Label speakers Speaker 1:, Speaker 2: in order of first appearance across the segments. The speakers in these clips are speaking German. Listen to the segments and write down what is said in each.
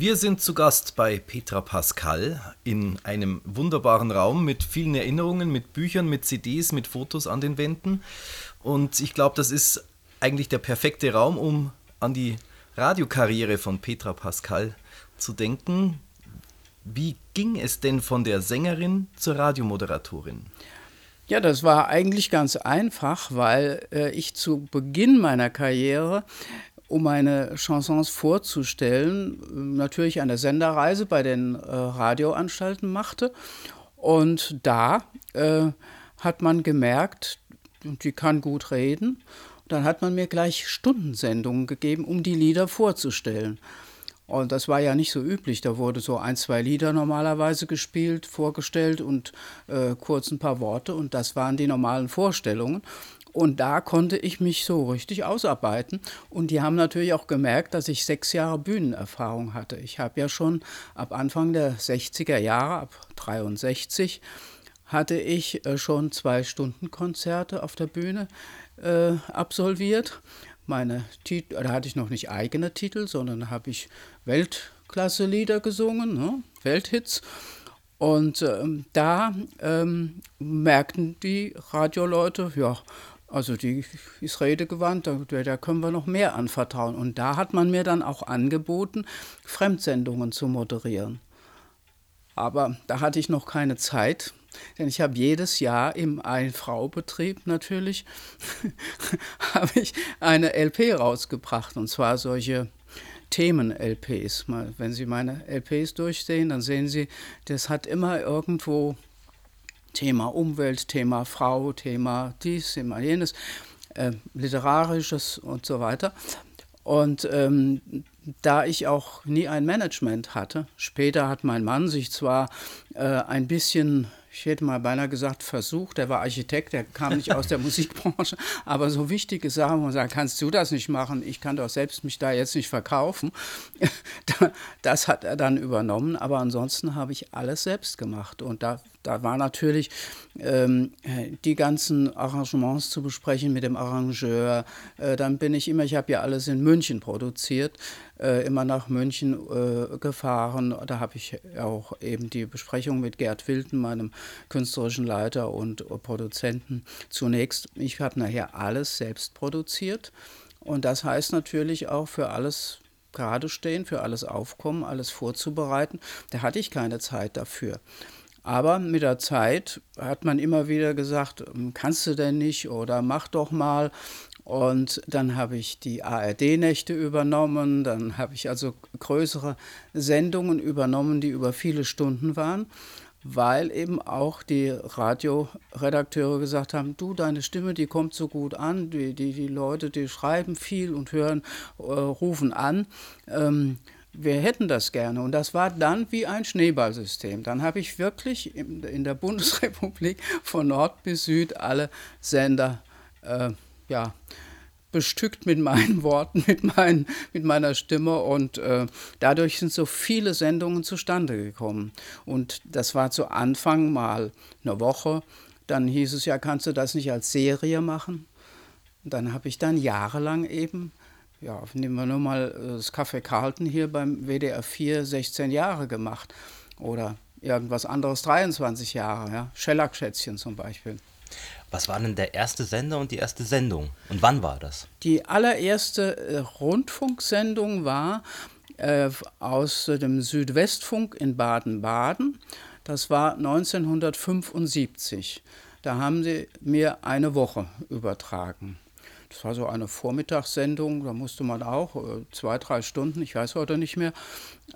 Speaker 1: Wir sind zu Gast bei Petra Pascal in einem wunderbaren Raum mit vielen Erinnerungen, mit Büchern, mit CDs, mit Fotos an den Wänden. Und ich glaube, das ist eigentlich der perfekte Raum, um an die Radiokarriere von Petra Pascal zu denken. Wie ging es denn von der Sängerin zur Radiomoderatorin?
Speaker 2: Ja, das war eigentlich ganz einfach, weil äh, ich zu Beginn meiner Karriere, um meine Chansons vorzustellen, natürlich eine Senderreise bei den äh, Radioanstalten machte. Und da äh, hat man gemerkt, die kann gut reden. Dann hat man mir gleich Stundensendungen gegeben, um die Lieder vorzustellen. Und das war ja nicht so üblich. Da wurde so ein, zwei Lieder normalerweise gespielt, vorgestellt und äh, kurz ein paar Worte. Und das waren die normalen Vorstellungen. Und da konnte ich mich so richtig ausarbeiten. Und die haben natürlich auch gemerkt, dass ich sechs Jahre Bühnenerfahrung hatte. Ich habe ja schon ab Anfang der 60er Jahre, ab 63, hatte ich äh, schon zwei Stunden Konzerte auf der Bühne äh, absolviert meine Titel, da hatte ich noch nicht eigene Titel, sondern habe ich Weltklasse-Lieder gesungen, ne? Welthits. Und ähm, da ähm, merkten die Radioleute, ja, also die ist redegewandt, da, da können wir noch mehr anvertrauen. Und da hat man mir dann auch angeboten, Fremdsendungen zu moderieren. Aber da hatte ich noch keine Zeit, denn ich habe jedes Jahr im Ein-Frau-Betrieb natürlich habe ich eine LP rausgebracht und zwar solche Themen-LPs. Wenn Sie meine LPs durchsehen, dann sehen Sie, das hat immer irgendwo Thema Umwelt, Thema Frau, Thema dies, Thema jenes, äh, literarisches und so weiter. Und ähm, da ich auch nie ein Management hatte, später hat mein Mann sich zwar äh, ein bisschen ich hätte mal beinahe gesagt, versucht. Der war Architekt, der kam nicht aus der Musikbranche. Aber so wichtige Sachen, wo man sagt, kannst du das nicht machen? Ich kann doch selbst mich da jetzt nicht verkaufen. Das hat er dann übernommen. Aber ansonsten habe ich alles selbst gemacht. Und da, da war natürlich ähm, die ganzen Arrangements zu besprechen mit dem Arrangeur. Äh, dann bin ich immer, ich habe ja alles in München produziert äh, immer nach München äh, gefahren. Da habe ich auch eben die Besprechung mit Gerd Wilden, meinem künstlerischen Leiter und Produzenten, zunächst. Ich habe nachher alles selbst produziert. Und das heißt natürlich auch für alles gerade stehen, für alles aufkommen, alles vorzubereiten. Da hatte ich keine Zeit dafür. Aber mit der Zeit hat man immer wieder gesagt, kannst du denn nicht oder mach doch mal. Und dann habe ich die ARD-Nächte übernommen, dann habe ich also größere Sendungen übernommen, die über viele Stunden waren, weil eben auch die Radioredakteure gesagt haben, du, deine Stimme, die kommt so gut an, die, die, die Leute, die schreiben viel und hören, äh, rufen an. Ähm, wir hätten das gerne. Und das war dann wie ein Schneeballsystem. Dann habe ich wirklich in, der Bundesrepublik von Nord bis Süd alle Sender äh, ja, bestückt mit meinen Worten, mit, mein, mit meiner Stimme und äh, dadurch sind so viele Sendungen zustande gekommen. Und das war zu Anfang mal eine Woche, dann hieß es ja, kannst du das nicht als Serie machen? Und dann habe ich dann jahrelang eben, ja, nehmen wir nur mal äh, das Café Carlton hier beim WDR 4 16 Jahre gemacht oder irgendwas anderes 23 Jahre, ja, Schellackschätzchen zum Beispiel.
Speaker 3: Was war denn der erste Sender und die erste Sendung? Und wann war das?
Speaker 2: Die allererste äh, Rundfunksendung war äh, aus dem Südwestfunk in Baden-Baden. Das war 1975. Da haben sie mir eine Woche übertragen. Das war so eine Vormittagssendung, da musste man auch äh, zwei, drei Stunden, ich weiß heute nicht mehr,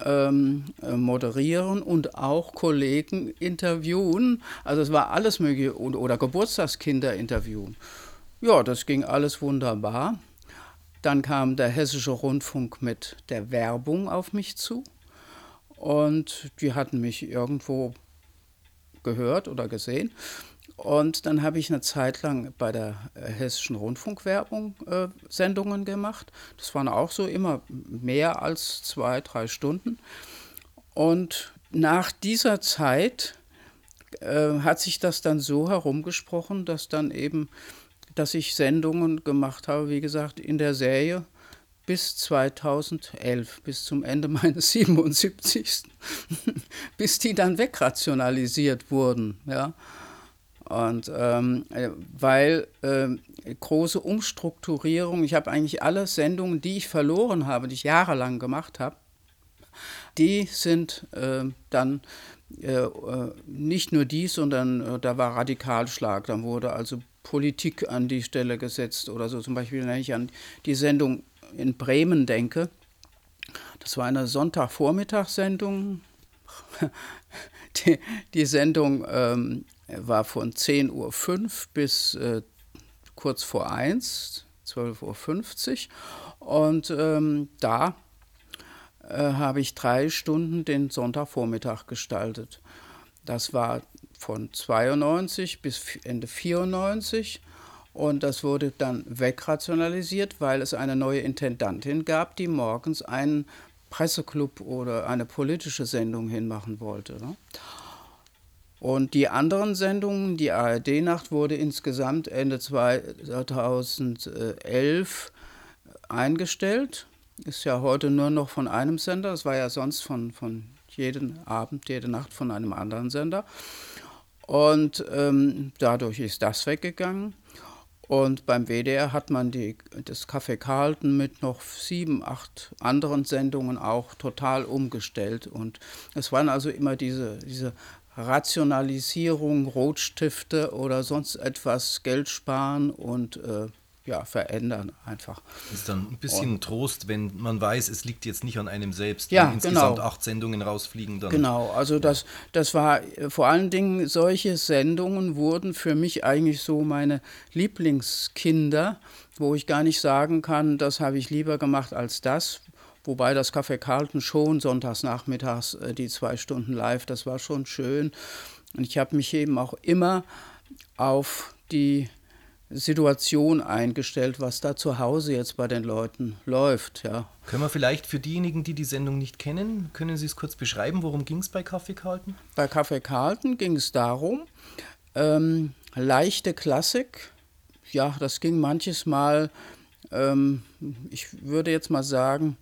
Speaker 2: ähm, äh, moderieren und auch Kollegen interviewen. Also es war alles mögliche oder Geburtstagskinder interviewen. Ja, das ging alles wunderbar. Dann kam der Hessische Rundfunk mit der Werbung auf mich zu und die hatten mich irgendwo gehört oder gesehen und dann habe ich eine Zeit lang bei der äh, Hessischen Rundfunkwerbung äh, Sendungen gemacht. Das waren auch so immer mehr als zwei, drei Stunden. Und nach dieser Zeit äh, hat sich das dann so herumgesprochen, dass dann eben, dass ich Sendungen gemacht habe, wie gesagt, in der Serie bis 2011, bis zum Ende meines 77. bis die dann wegrationalisiert wurden. Ja. Und ähm, weil äh, große Umstrukturierung, ich habe eigentlich alle Sendungen, die ich verloren habe, die ich jahrelang gemacht habe, die sind äh, dann äh, äh nicht nur dies, sondern äh, da war Radikalschlag. Dann wurde also Politik an die Stelle gesetzt oder so. Zum Beispiel, wenn ich an die Sendung in Bremen denke, das war eine Sonntagvormittagssendung. Die, die Sendung ähm, war von 10.05 Uhr bis äh, kurz vor 1, 12.50 Uhr. Und ähm, da äh, habe ich drei Stunden den Sonntagvormittag gestaltet. Das war von 92 bis Ende 94 und das wurde dann wegrationalisiert, weil es eine neue Intendantin gab, die morgens einen Presseclub oder eine politische Sendung hinmachen wollte. Ne? Und die anderen Sendungen, die ARD-Nacht wurde insgesamt Ende 2011 eingestellt. Ist ja heute nur noch von einem Sender. Das war ja sonst von, von jeden Abend, jede Nacht von einem anderen Sender. Und ähm, dadurch ist das weggegangen. Und beim WDR hat man die, das Café Carlton mit noch sieben, acht anderen Sendungen auch total umgestellt. Und es waren also immer diese, diese Rationalisierung, Rotstifte oder sonst etwas Geld sparen und äh, ja, verändern einfach.
Speaker 1: Ist dann ein bisschen und, Trost, wenn man weiß, es liegt jetzt nicht an einem selbst.
Speaker 2: Ja,
Speaker 1: wenn insgesamt genau. acht Sendungen rausfliegen, dann.
Speaker 2: Genau, also das, das war vor allen Dingen, solche Sendungen wurden für mich eigentlich so meine Lieblingskinder, wo ich gar nicht sagen kann, das habe ich lieber gemacht als das, Wobei das Café Carlton schon sonntags nachmittags äh, die zwei Stunden live, das war schon schön. Und ich habe mich eben auch immer auf die Situation eingestellt, was da zu Hause jetzt bei den Leuten läuft. Ja.
Speaker 1: Können wir vielleicht für diejenigen, die die Sendung nicht kennen, können Sie es kurz beschreiben, worum ging es bei Kaffee Carlton?
Speaker 2: Bei Kaffee Carlton ging es darum, ähm, leichte Klassik, ja, das ging manches Mal, ähm, ich würde jetzt mal sagen,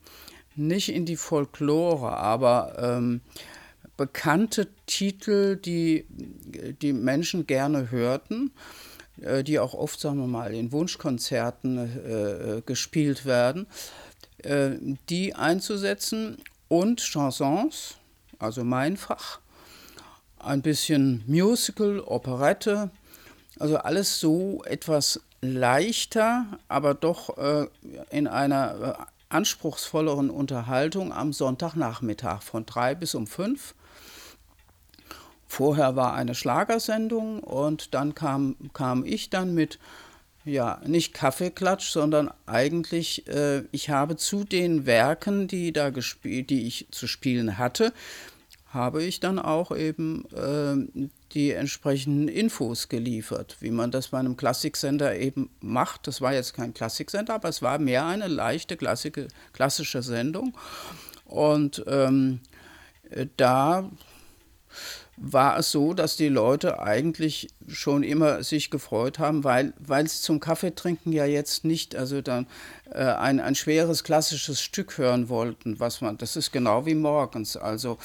Speaker 2: nicht in die Folklore, aber ähm, bekannte Titel, die die Menschen gerne hörten, äh, die auch oft, sagen wir mal, in Wunschkonzerten äh, äh gespielt werden, äh, die einzusetzen und Chansons, also mein Fach, ein bisschen Musical, Operette, also alles so etwas leichter, aber doch äh, in einer anspruchsvolleren Unterhaltung am Sonntagnachmittag von drei bis um fünf. Vorher war eine Schlagersendung und dann kam, kam ich dann mit, ja, nicht Kaffeeklatsch, sondern eigentlich, äh, ich habe zu den Werken, die, da gespielt, die ich zu spielen hatte, habe ich dann auch eben äh, die entsprechenden Infos geliefert, wie man das bei einem Klassiksender eben macht. Das war jetzt kein Klassiksender, aber es war mehr eine leichte Klassik, klassische Sendung. Und ähm, da war es so, dass die Leute eigentlich schon immer sich gefreut haben, weil sie zum Kaffeetrinken ja jetzt nicht also dann äh, ein, ein schweres klassisches Stück hören wollten, was man das ist genau wie morgens, also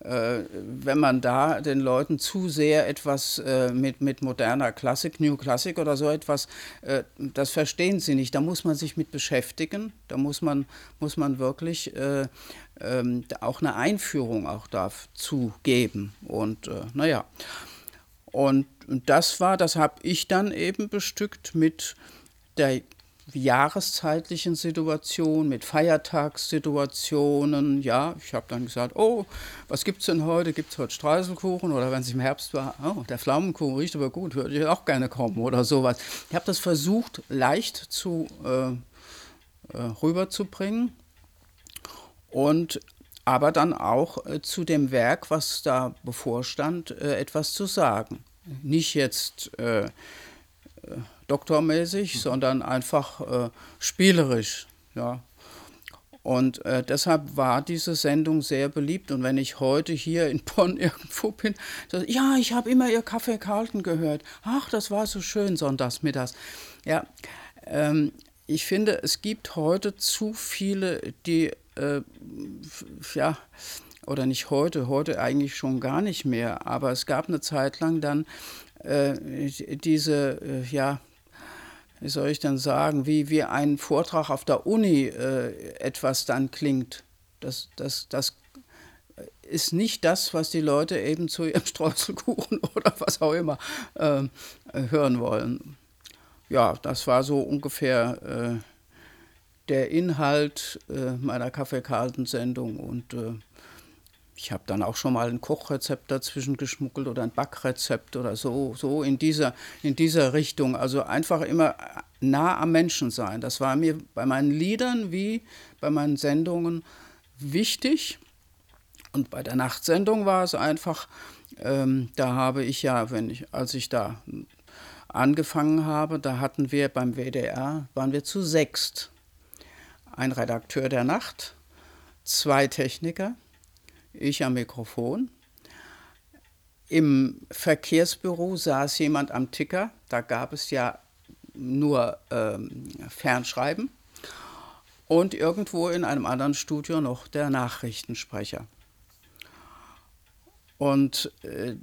Speaker 2: wenn man da den Leuten zu sehr etwas äh, mit, mit moderner Klassik, New Classic oder so etwas, äh, das verstehen sie nicht. Da muss man sich mit beschäftigen. Da muss man, muss man wirklich äh, ähm, auch eine Einführung auch dazu geben. Und äh, naja, und das war, das habe ich dann eben bestückt mit der jahreszeitlichen Situation, mit Feiertagssituationen. Ja, ich habe dann gesagt, oh, was gibt es denn heute? Gibt es heute Streuselkuchen? Oder wenn es im Herbst war, oh, der Pflaumenkuchen riecht aber gut, würde ich auch gerne kommen oder sowas. Ich habe das versucht, leicht zu, äh, äh, rüberzubringen und aber dann auch äh, zu dem Werk, was da bevorstand, äh, etwas zu sagen. Nicht jetzt doktormäßig, sondern einfach äh, spielerisch. Ja. Und äh, deshalb war diese Sendung sehr beliebt. Und wenn ich heute hier in Bonn irgendwo bin, so, ja, ich habe immer Ihr Kaffee Carlton gehört. Ach, das war so schön sonntags mittags. Ja, ähm, ich finde, es gibt heute zu viele, die, äh, ja, oder nicht heute, heute eigentlich schon gar nicht mehr, aber es gab eine Zeit lang dann diese, äh, ja, wie soll ich denn sagen, wie, wie ein Vortrag auf der Uni äh, etwas dann klingt. Das, das, das ist nicht das, was die Leute eben zu ihrem Streuselkuchen oder was auch immer äh, hören wollen. Ja, das war so ungefähr äh, der Inhalt äh, meiner Kaffee-Carlton-Sendung und äh, ich habe dann auch schon mal ein Kochrezept dazwischen geschmuggelt oder ein Backrezept oder so, so in dieser, in dieser Richtung. Also einfach immer nah am Menschen sein. Das war mir bei meinen Liedern wie bei meinen Sendungen wichtig. Und bei der Nachtsendung war es einfach, ähm, da habe ich ja, wenn ich, als ich da angefangen habe, da hatten wir beim WDR, waren wir zu sechst. Ein Redakteur der Nacht, zwei Techniker, ich am Mikrofon. Im Verkehrsbüro saß jemand am Ticker, da gab es ja nur ähm, Fernschreiben. Und irgendwo in einem anderen Studio noch der Nachrichtensprecher. Und äh,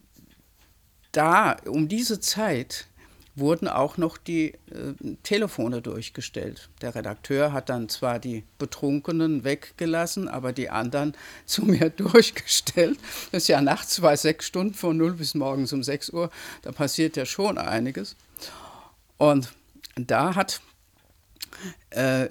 Speaker 2: da, um diese Zeit, wurden auch noch die äh, Telefone durchgestellt. Der Redakteur hat dann zwar die Betrunkenen weggelassen, aber die anderen zu mir durchgestellt. Das ist ja nachts bei sechs Stunden von 0 bis morgens um 6 Uhr. Da passiert ja schon einiges. Und da hat äh,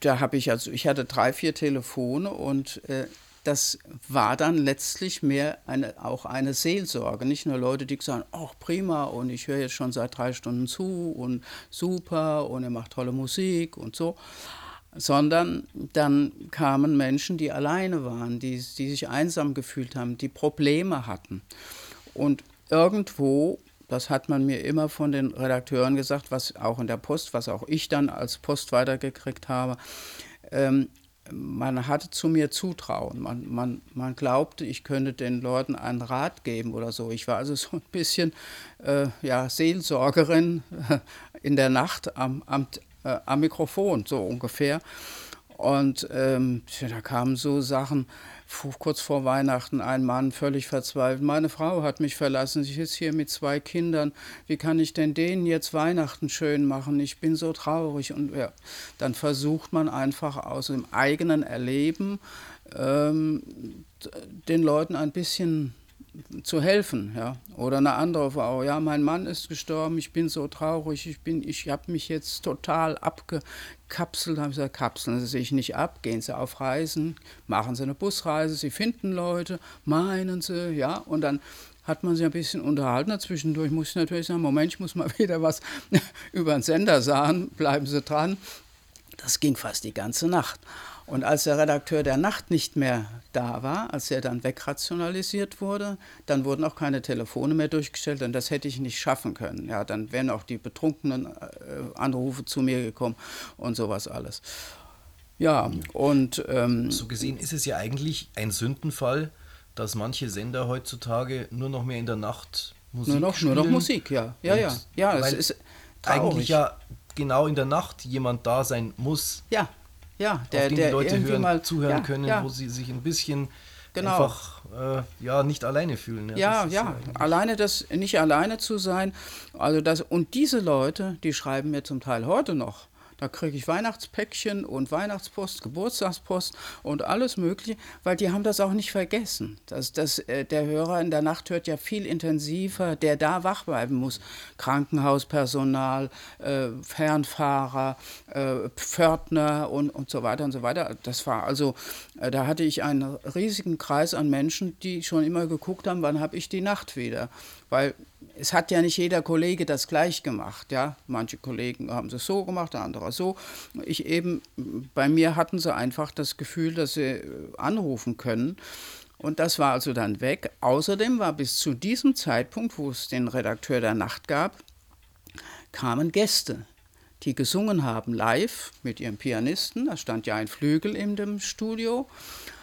Speaker 2: da habe ich also, ich hatte drei, vier Telefone und äh, das war dann letztlich mehr eine, auch eine Seelsorge. Nicht nur Leute, die sagen, ach prima und ich höre jetzt schon seit drei Stunden zu und super und er macht tolle Musik und so, sondern dann kamen Menschen, die alleine waren, die, die sich einsam gefühlt haben, die Probleme hatten. Und irgendwo, das hat man mir immer von den Redakteuren gesagt, was auch in der Post, was auch ich dann als Post weitergekriegt habe, ähm, man hatte zu mir Zutrauen. Man, man, man glaubte, ich könnte den Leuten einen Rat geben oder so. Ich war also so ein bisschen äh, ja, Seelsorgerin in der Nacht am, am, äh, am Mikrofon, so ungefähr. Und ähm, da kamen so Sachen, kurz vor Weihnachten ein Mann völlig verzweifelt. Meine Frau hat mich verlassen, sie ist hier mit zwei Kindern. Wie kann ich denn denen jetzt Weihnachten schön machen? Ich bin so traurig. Und ja, dann versucht man einfach aus dem eigenen Erleben ähm, den Leuten ein bisschen zu helfen, ja. Oder eine andere Frau, ja, mein Mann ist gestorben, ich bin so traurig, ich ich habe mich jetzt total abgekapselt, habe gesagt, kapseln Sie sich nicht ab, gehen Sie auf Reisen, machen Sie eine Busreise, Sie finden Leute, meinen Sie, ja, und dann hat man sich ein bisschen unterhalten. Zwischendurch muss ich natürlich sagen, Moment, ich muss mal wieder was über den Sender sagen, bleiben Sie dran. Das ging fast die ganze Nacht. Und als der Redakteur der Nacht nicht mehr da war, als er dann wegrationalisiert wurde, dann wurden auch keine Telefone mehr durchgestellt, denn das hätte ich nicht schaffen können. Ja, dann wären auch die betrunkenen äh, Anrufe zu mir gekommen und sowas alles. Ja, und. Ähm,
Speaker 1: so gesehen ist es ja eigentlich ein Sündenfall, dass manche Sender heutzutage nur noch mehr in der Nacht
Speaker 2: Musik nur noch, spielen. Nur noch Musik, ja. Ja, ja. Ja,
Speaker 1: es ist traurig. eigentlich ja genau in der Nacht jemand da sein muss.
Speaker 2: Ja, ja,
Speaker 1: der, auf den der die Leute hören, mal, zuhören ja, können, ja. wo sie sich ein bisschen genau. einfach äh, ja, nicht alleine fühlen.
Speaker 2: Ja, ja, ja alleine das, nicht alleine zu sein. Also das, und diese Leute, die schreiben mir zum Teil heute noch. Da kriege ich Weihnachtspäckchen und Weihnachtspost, Geburtstagspost und alles Mögliche, weil die haben das auch nicht vergessen. Das, das, äh, der Hörer in der Nacht hört ja viel intensiver, der da wach bleiben muss. Krankenhauspersonal, äh, Fernfahrer, äh, Pförtner und, und so weiter und so weiter. Das war also, äh, da hatte ich einen riesigen Kreis an Menschen, die schon immer geguckt haben, wann habe ich die Nacht wieder. Weil es hat ja nicht jeder Kollege das gleich gemacht. Ja? Manche Kollegen haben es so gemacht, andere so. Ich eben, bei mir hatten sie einfach das Gefühl, dass sie äh, anrufen können. Und das war also dann weg. Außerdem war bis zu diesem Zeitpunkt, wo es den Redakteur der Nacht gab, kamen Gäste, die gesungen haben live mit ihrem Pianisten. Da stand ja ein Flügel in dem Studio.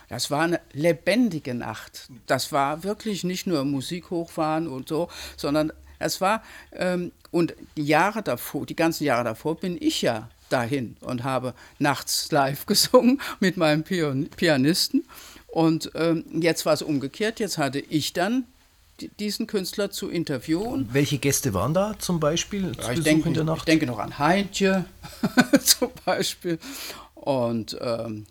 Speaker 2: Das war eine lebendige Nacht. Das war wirklich nicht nur Musik hochfahren und so, sondern es war, ähm, und die Jahre davor, die ganzen Jahre davor bin ich ja dahin und habe nachts live gesungen mit meinem Pianisten. Und ähm, jetzt war es umgekehrt. Jetzt hatte ich dann diesen Künstler zu interviewen.
Speaker 1: Welche Gäste waren da zum Beispiel?
Speaker 2: Ja, ich, denke, ich denke noch an Heintje zum Beispiel. Und ähm,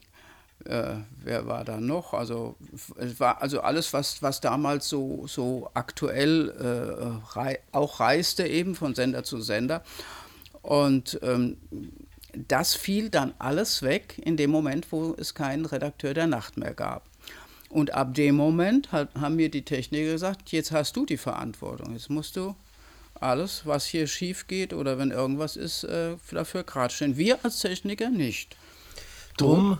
Speaker 2: äh, wer war da noch? Also es war also alles, was, was damals so, so aktuell äh, rei auch reiste, eben von Sender zu Sender. Und ähm, das fiel dann alles weg in dem Moment, wo es keinen Redakteur der Nacht mehr gab. Und ab dem Moment hat, haben mir die Techniker gesagt, jetzt hast du die Verantwortung, jetzt musst du alles, was hier schief geht oder wenn irgendwas ist, äh, dafür gerade stehen. Wir als Techniker nicht.
Speaker 1: Drum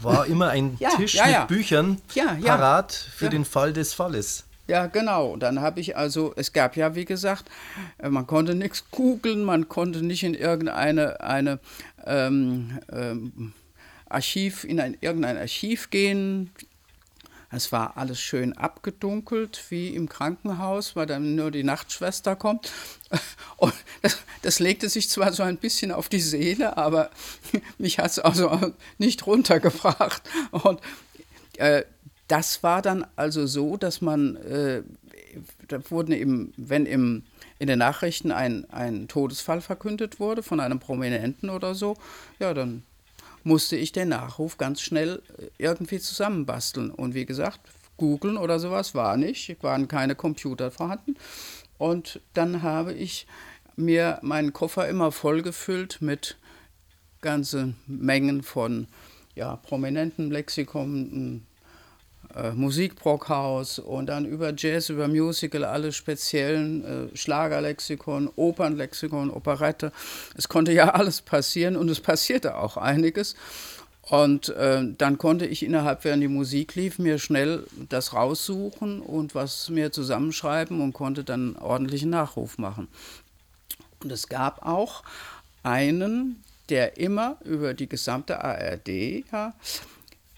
Speaker 1: war immer ein ja, Tisch ja, ja. mit Büchern parat für den Fall des Falles.
Speaker 2: Ja, genau. Dann habe ich also, es gab ja, wie gesagt, äh, man konnte nichts googeln, man konnte nicht in irgendeine eine, ähm, ähm, Archiv, in ein, irgendein Archiv gehen. Es war alles schön abgedunkelt, wie im Krankenhaus, weil dann nur die Nachtschwester kommt. Und das, das legte sich zwar so ein bisschen auf die Seele, aber mich hat es also nicht runtergebracht. Und äh, das war dann also so, dass man, äh, da wurden eben, wenn im, in den Nachrichten ein, ein Todesfall verkündet wurde von einem Prominenten oder so, ja, dann musste ich den Nachruf ganz schnell äh, irgendwie zusammenbasteln. Und wie gesagt, googeln oder sowas war nicht, waren keine Computer vorhanden. Und dann habe ich mir meinen Koffer immer vollgefüllt mit ganzen Mengen von ja, prominenten Lexikon, äh, Musikbrockhaus und dann über Jazz, über Musical, alle speziellen äh, Schlagerlexikon, Opernlexikon, Operette. Es konnte ja alles passieren und es passierte auch einiges. Und äh, dann konnte ich innerhalb, während die Musik lief, mir schnell das raussuchen und was mir zusammenschreiben und konnte dann ordentlichen Nachruf machen. Und es gab auch einen, der immer über die gesamte ARD ja,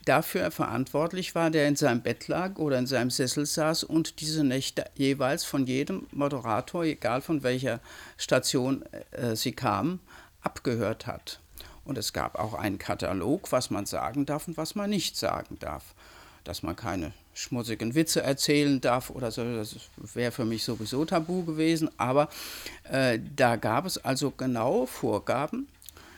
Speaker 2: dafür verantwortlich war, der in seinem Bett lag oder in seinem Sessel saß und diese Nächte jeweils von jedem Moderator, egal von welcher Station äh, sie kamen, abgehört hat. Und es gab auch einen Katalog, was man sagen darf und was man nicht sagen darf. Dass man keine schmutzigen Witze erzählen darf oder so, das wäre für mich sowieso tabu gewesen. Aber äh, da gab es also genaue Vorgaben,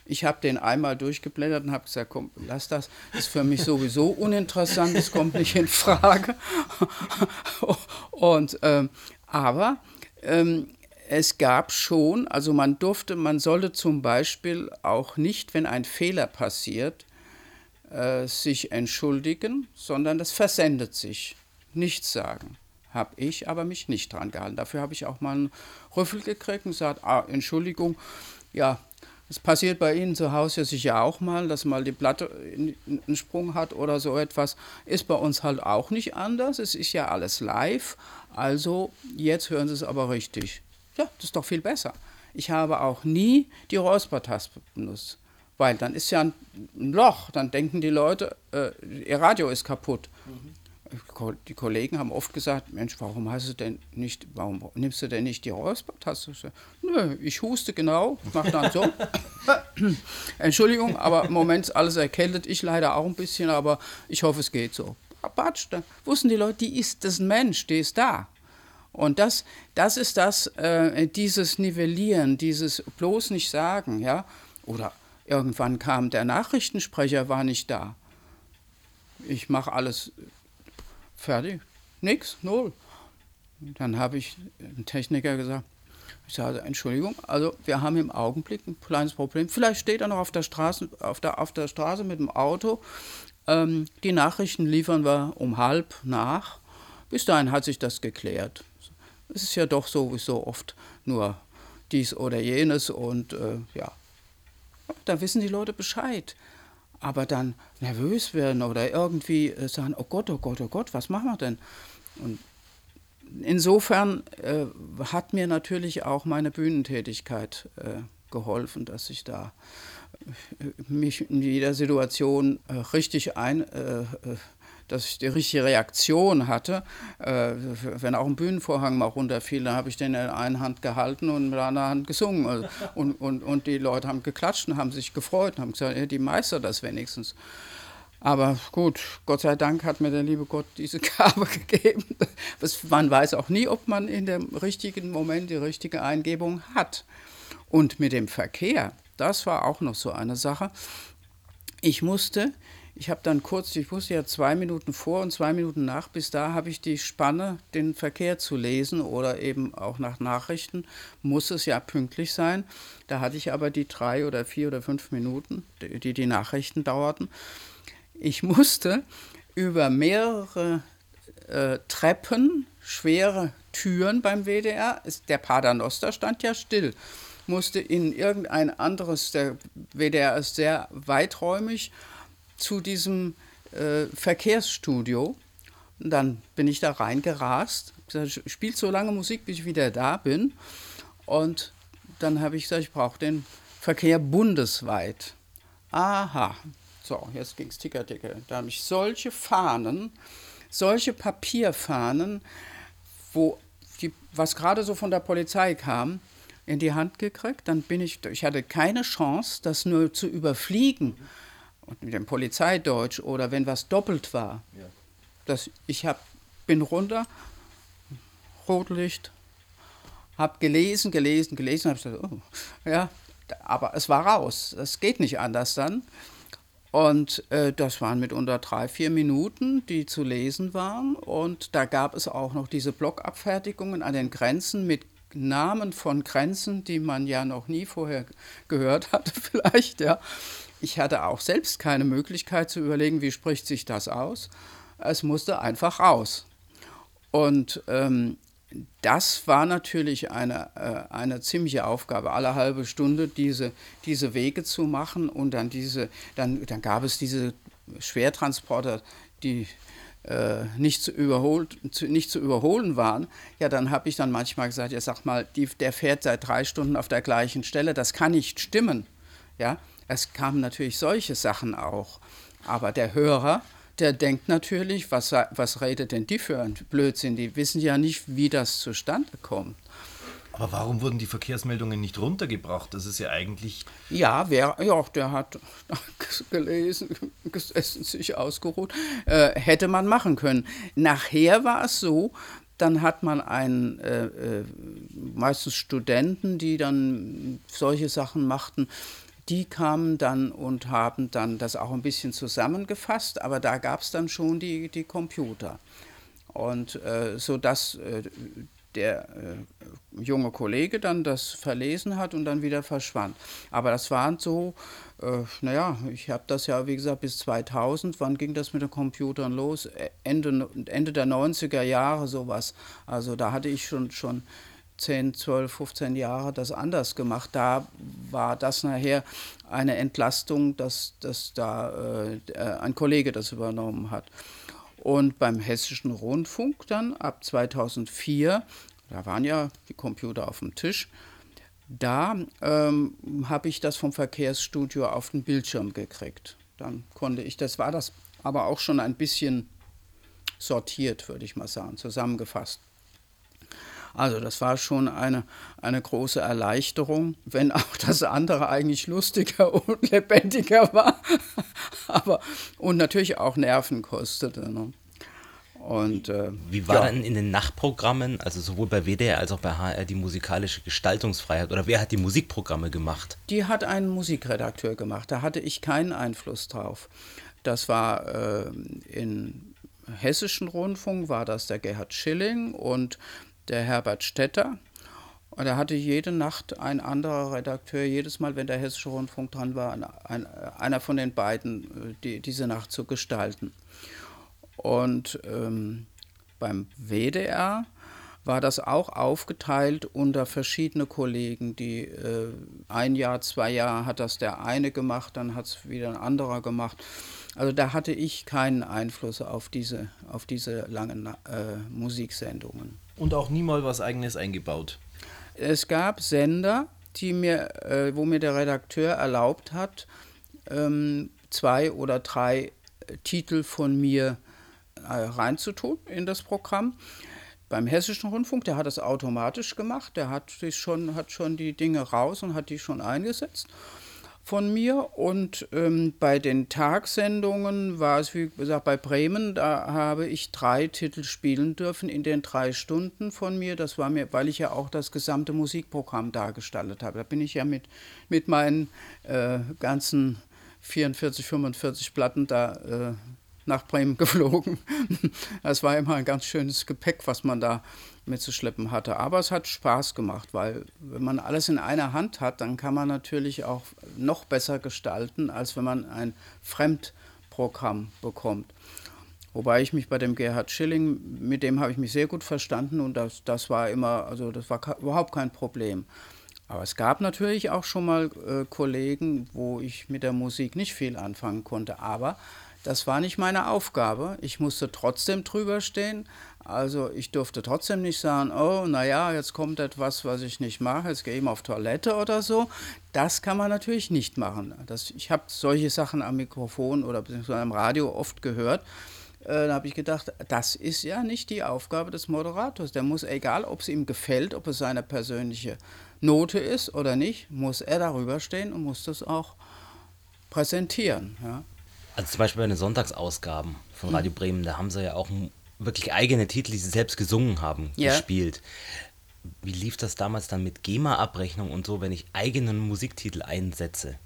Speaker 2: ich habe den einmal durchgeblättert und habe gesagt, komm, lass das, ist für mich sowieso uninteressant, das kommt nicht in Frage. und, ähm, aber ähm, es gab schon, also man durfte, man sollte zum Beispiel auch nicht, wenn ein Fehler passiert, äh, sich entschuldigen, sondern das versendet sich. Nichts sagen. Habe ich aber mich nicht dran gehalten. Dafür habe ich auch mal einen Rüffel gekriegt und gesagt, ah, Entschuldigung, ja, es passiert bei Ihnen zu Hause sicher auch mal, dass mal die Platte einen Sprung hat oder so etwas. Ist bei uns halt auch nicht anders. Es ist ja alles live. Also jetzt hören Sie es aber richtig. Ja, das ist doch viel besser. Ich habe auch nie die Räuspertaste benutzt, weil dann ist ja ein Loch. Dann denken die Leute, äh, ihr Radio ist kaputt. Mhm die Kollegen haben oft gesagt, Mensch, warum hast du denn nicht, warum nimmst du denn nicht die Räuspertaste? Nö, ich huste genau, mache dann so. Entschuldigung, aber im Moment ist alles erkältet, ich leider auch ein bisschen, aber ich hoffe, es geht so. Batsch, dann wussten die Leute, die ist, das ist ein Mensch, die ist da. Und das, das ist das, äh, dieses Nivellieren, dieses bloß nicht sagen, ja. Oder irgendwann kam der Nachrichtensprecher, war nicht da. Ich mache alles Fertig. Nix, null. Dann habe ich dem Techniker gesagt, ich sage, Entschuldigung, also wir haben im Augenblick ein kleines Problem. Vielleicht steht er noch auf der Straße, auf der, auf der Straße mit dem Auto. Ähm, die Nachrichten liefern wir um halb nach. Bis dahin hat sich das geklärt. Es ist ja doch sowieso oft nur dies oder jenes und äh, ja, da wissen die Leute Bescheid aber dann nervös werden oder irgendwie äh, sagen, oh Gott, oh Gott, oh Gott, was machen wir denn? Und insofern äh, hat mir natürlich auch meine Bühnentätigkeit äh, geholfen, dass ich da äh, mich in jeder Situation äh, richtig ein, äh, dass ich die richtige Reaktion hatte. Äh, wenn auch ein Bühnenvorhang mal runterfiel, dann habe ich den in einer Hand gehalten und mit der anderen Hand gesungen. Also, und, und, und die Leute haben geklatscht und haben sich gefreut und haben gesagt, ja, die meistert das wenigstens. Aber gut, Gott sei Dank hat mir der liebe Gott diese Gabe gegeben. Man weiß auch nie, ob man in dem richtigen Moment die richtige Eingebung hat. Und mit dem Verkehr, das war auch noch so eine Sache. Ich musste, ich habe dann kurz, ich wusste ja zwei Minuten vor und zwei Minuten nach, bis da habe ich die Spanne, den Verkehr zu lesen oder eben auch nach Nachrichten, muss es ja pünktlich sein. Da hatte ich aber die drei oder vier oder fünf Minuten, die die Nachrichten dauerten. Ich musste über mehrere äh, Treppen, schwere Türen beim WDR, der Paternoster stand ja still, musste in irgendein anderes, der WDR ist sehr weiträumig, zu diesem äh, Verkehrsstudio. Und dann bin ich da reingerast, gesagt, spielt so lange Musik, bis ich wieder da bin. Und dann habe ich gesagt, ich brauche den Verkehr bundesweit. Aha, so, jetzt ging es ticker, ticker. Da habe ich solche Fahnen, solche Papierfahnen, wo die, was gerade so von der Polizei kam, in die Hand gekriegt. Dann bin ich, ich hatte keine Chance, das nur zu überfliegen. Und mit dem Polizeideutsch oder wenn was doppelt war. Ja. Das, ich hab, bin runter, Rotlicht, habe gelesen, gelesen, gelesen, habe gesagt, oh, ja, aber es war raus. Es geht nicht anders dann. Und äh, das waren mitunter drei, vier Minuten, die zu lesen waren. Und da gab es auch noch diese Blockabfertigungen an den Grenzen mit Namen von Grenzen, die man ja noch nie vorher gehört hatte, vielleicht. Ja. Ich hatte auch selbst keine Möglichkeit zu überlegen, wie spricht sich das aus. Es musste einfach raus. Und ähm, das war natürlich eine, äh, eine ziemliche Aufgabe, alle halbe Stunde diese, diese Wege zu machen und dann diese, dann, dann gab es diese Schwertransporter, die äh, nicht, zu überholt, zu, nicht zu überholen waren. Ja, dann habe ich dann manchmal gesagt, ja sag mal, die, der fährt seit drei Stunden auf der gleichen Stelle, das kann nicht stimmen. Ja, es kamen natürlich solche Sachen auch. Aber der Hörer, der denkt natürlich, was, was redet denn die für ein Blödsinn? Die wissen ja nicht, wie das zustande kommt.
Speaker 1: Aber warum wurden die Verkehrsmeldungen nicht runtergebracht? Das ist ja eigentlich.
Speaker 2: Ja, wer, ja der hat gelesen, gesessen, sich ausgeruht. Äh, hätte man machen können. Nachher war es so, dann hat man einen, äh, äh, meistens Studenten, die dann solche Sachen machten, die kamen dann und haben dann das auch ein bisschen zusammengefasst, aber da gab es dann schon die, die Computer. Und äh, so dass äh, der äh, junge Kollege dann das verlesen hat und dann wieder verschwand. Aber das waren so, äh, naja, ich habe das ja, wie gesagt, bis 2000, wann ging das mit den Computern los? Ende, Ende der 90er Jahre sowas. Also da hatte ich schon, schon 10, 12, 15 Jahre das anders gemacht. Da war das nachher eine Entlastung, dass, dass da äh, ein Kollege das übernommen hat. Und beim Hessischen Rundfunk dann ab 2004, da waren ja die Computer auf dem Tisch, da ähm, habe ich das vom Verkehrsstudio auf den Bildschirm gekriegt. Dann konnte ich, das war das aber auch schon ein bisschen sortiert, würde ich mal sagen, zusammengefasst. Also das war schon eine, eine große Erleichterung, wenn auch das andere eigentlich lustiger und lebendiger war, aber und natürlich auch Nerven kostete. Ne?
Speaker 3: Und, äh, Wie war ja. denn in den Nachtprogrammen, also sowohl bei WDR als auch bei HR, die musikalische Gestaltungsfreiheit? Oder wer hat die Musikprogramme gemacht?
Speaker 2: Die hat ein Musikredakteur gemacht. Da hatte ich keinen Einfluss drauf. Das war äh, im hessischen Rundfunk, war das der Gerhard Schilling und der Herbert Stetter. Und er hatte jede Nacht ein anderer Redakteur, jedes Mal, wenn der Hessische Rundfunk dran war, ein, ein, einer von den beiden, äh, die, diese Nacht zu gestalten. Und ähm, beim WDR war das auch aufgeteilt unter verschiedene Kollegen, die äh, ein Jahr, zwei Jahre hat das der eine gemacht, dann hat es wieder ein anderer gemacht. Also da hatte ich keinen Einfluss auf diese, auf diese langen äh, Musiksendungen.
Speaker 1: Und auch niemals was eigenes eingebaut.
Speaker 2: Es gab Sender, die mir, äh, wo mir der Redakteur erlaubt hat, ähm, zwei oder drei Titel von mir äh, reinzutun in das Programm. Beim Hessischen Rundfunk, der hat das automatisch gemacht, der hat, schon, hat schon die Dinge raus und hat die schon eingesetzt von mir. Und ähm, bei den Tagsendungen war es, wie gesagt, bei Bremen, da habe ich drei Titel spielen dürfen in den drei Stunden von mir. Das war mir, weil ich ja auch das gesamte Musikprogramm dargestaltet habe. Da bin ich ja mit, mit meinen äh, ganzen 44, 45 Platten da äh, nach Bremen geflogen. Das war immer ein ganz schönes Gepäck, was man da mitzuschleppen hatte. Aber es hat Spaß gemacht, weil wenn man alles in einer Hand hat, dann kann man natürlich auch noch besser gestalten, als wenn man ein Fremdprogramm bekommt. Wobei ich mich bei dem Gerhard Schilling, mit dem habe ich mich sehr gut verstanden und das, das war immer, also das war überhaupt kein Problem. Aber es gab natürlich auch schon mal äh, Kollegen, wo ich mit der Musik nicht viel anfangen konnte. Aber das war nicht meine Aufgabe. Ich musste trotzdem drüber stehen. Also ich durfte trotzdem nicht sagen, oh, naja, jetzt kommt etwas, was ich nicht mache, jetzt gehe ich mal auf Toilette oder so. Das kann man natürlich nicht machen. Das, ich habe solche Sachen am Mikrofon oder beziehungsweise am Radio oft gehört. Äh, da habe ich gedacht, das ist ja nicht die Aufgabe des Moderators. Der muss, egal ob es ihm gefällt, ob es seine persönliche Note ist oder nicht, muss er darüber stehen und muss das auch präsentieren. Ja.
Speaker 3: Also zum Beispiel bei den Sonntagsausgaben von Radio Bremen, da haben sie ja auch wirklich eigene Titel, die sie selbst gesungen haben, ja. gespielt. Wie lief das damals dann mit GEMA-Abrechnung und so, wenn ich eigenen Musiktitel einsetze?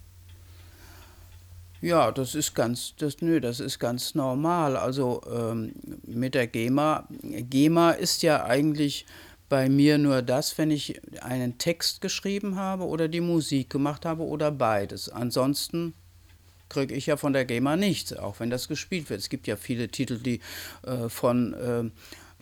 Speaker 2: Ja, das ist ganz, das, nö, das ist ganz normal. Also ähm, mit der GEMA, GEMA ist ja eigentlich bei mir nur das, wenn ich einen Text geschrieben habe oder die Musik gemacht habe oder beides. Ansonsten kriege ich ja von der GEMA nichts, auch wenn das gespielt wird. Es gibt ja viele Titel, die äh, von äh,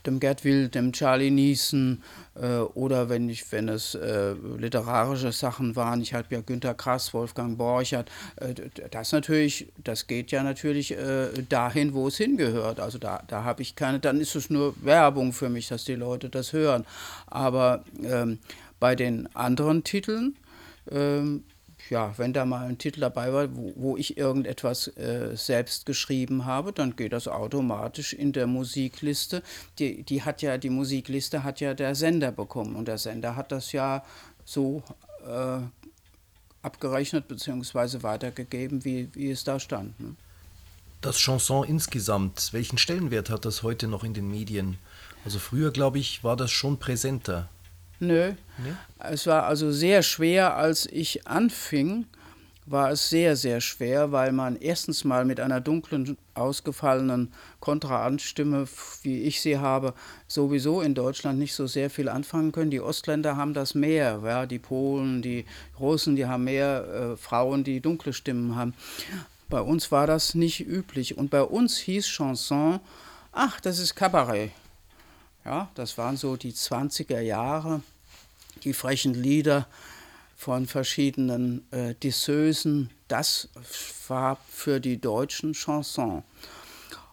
Speaker 2: dem Gerd Wild, dem Charlie Niesen äh, oder wenn ich, wenn es äh, literarische Sachen waren, ich habe ja Günter Krass, Wolfgang Borchert, äh, das natürlich, das geht ja natürlich äh, dahin, wo es hingehört. Also da, da habe ich keine, dann ist es nur Werbung für mich, dass die Leute das hören. Aber ähm, bei den anderen Titeln ähm, ja, wenn da mal ein Titel dabei war, wo, wo ich irgendetwas äh, selbst geschrieben habe, dann geht das automatisch in der Musikliste. Die, die hat ja, die Musikliste hat ja der Sender bekommen und der Sender hat das ja so äh, abgerechnet bzw. weitergegeben, wie, wie es da stand. Ne?
Speaker 1: Das Chanson insgesamt, welchen Stellenwert hat das heute noch in den Medien? Also früher, glaube ich, war das schon präsenter.
Speaker 2: Nö. Nee? Es war also sehr schwer, als ich anfing, war es sehr, sehr schwer, weil man erstens mal mit einer dunklen, ausgefallenen Kontraanstimme, wie ich sie habe, sowieso in Deutschland nicht so sehr viel anfangen können. Die Ostländer haben das mehr, ja, die Polen, die Russen, die haben mehr äh, Frauen, die dunkle Stimmen haben. Bei uns war das nicht üblich. Und bei uns hieß Chanson, ach, das ist Kabarett. Ja, das waren so die 20er Jahre, die frechen Lieder von verschiedenen äh, Disseusen. Das war für die Deutschen Chanson.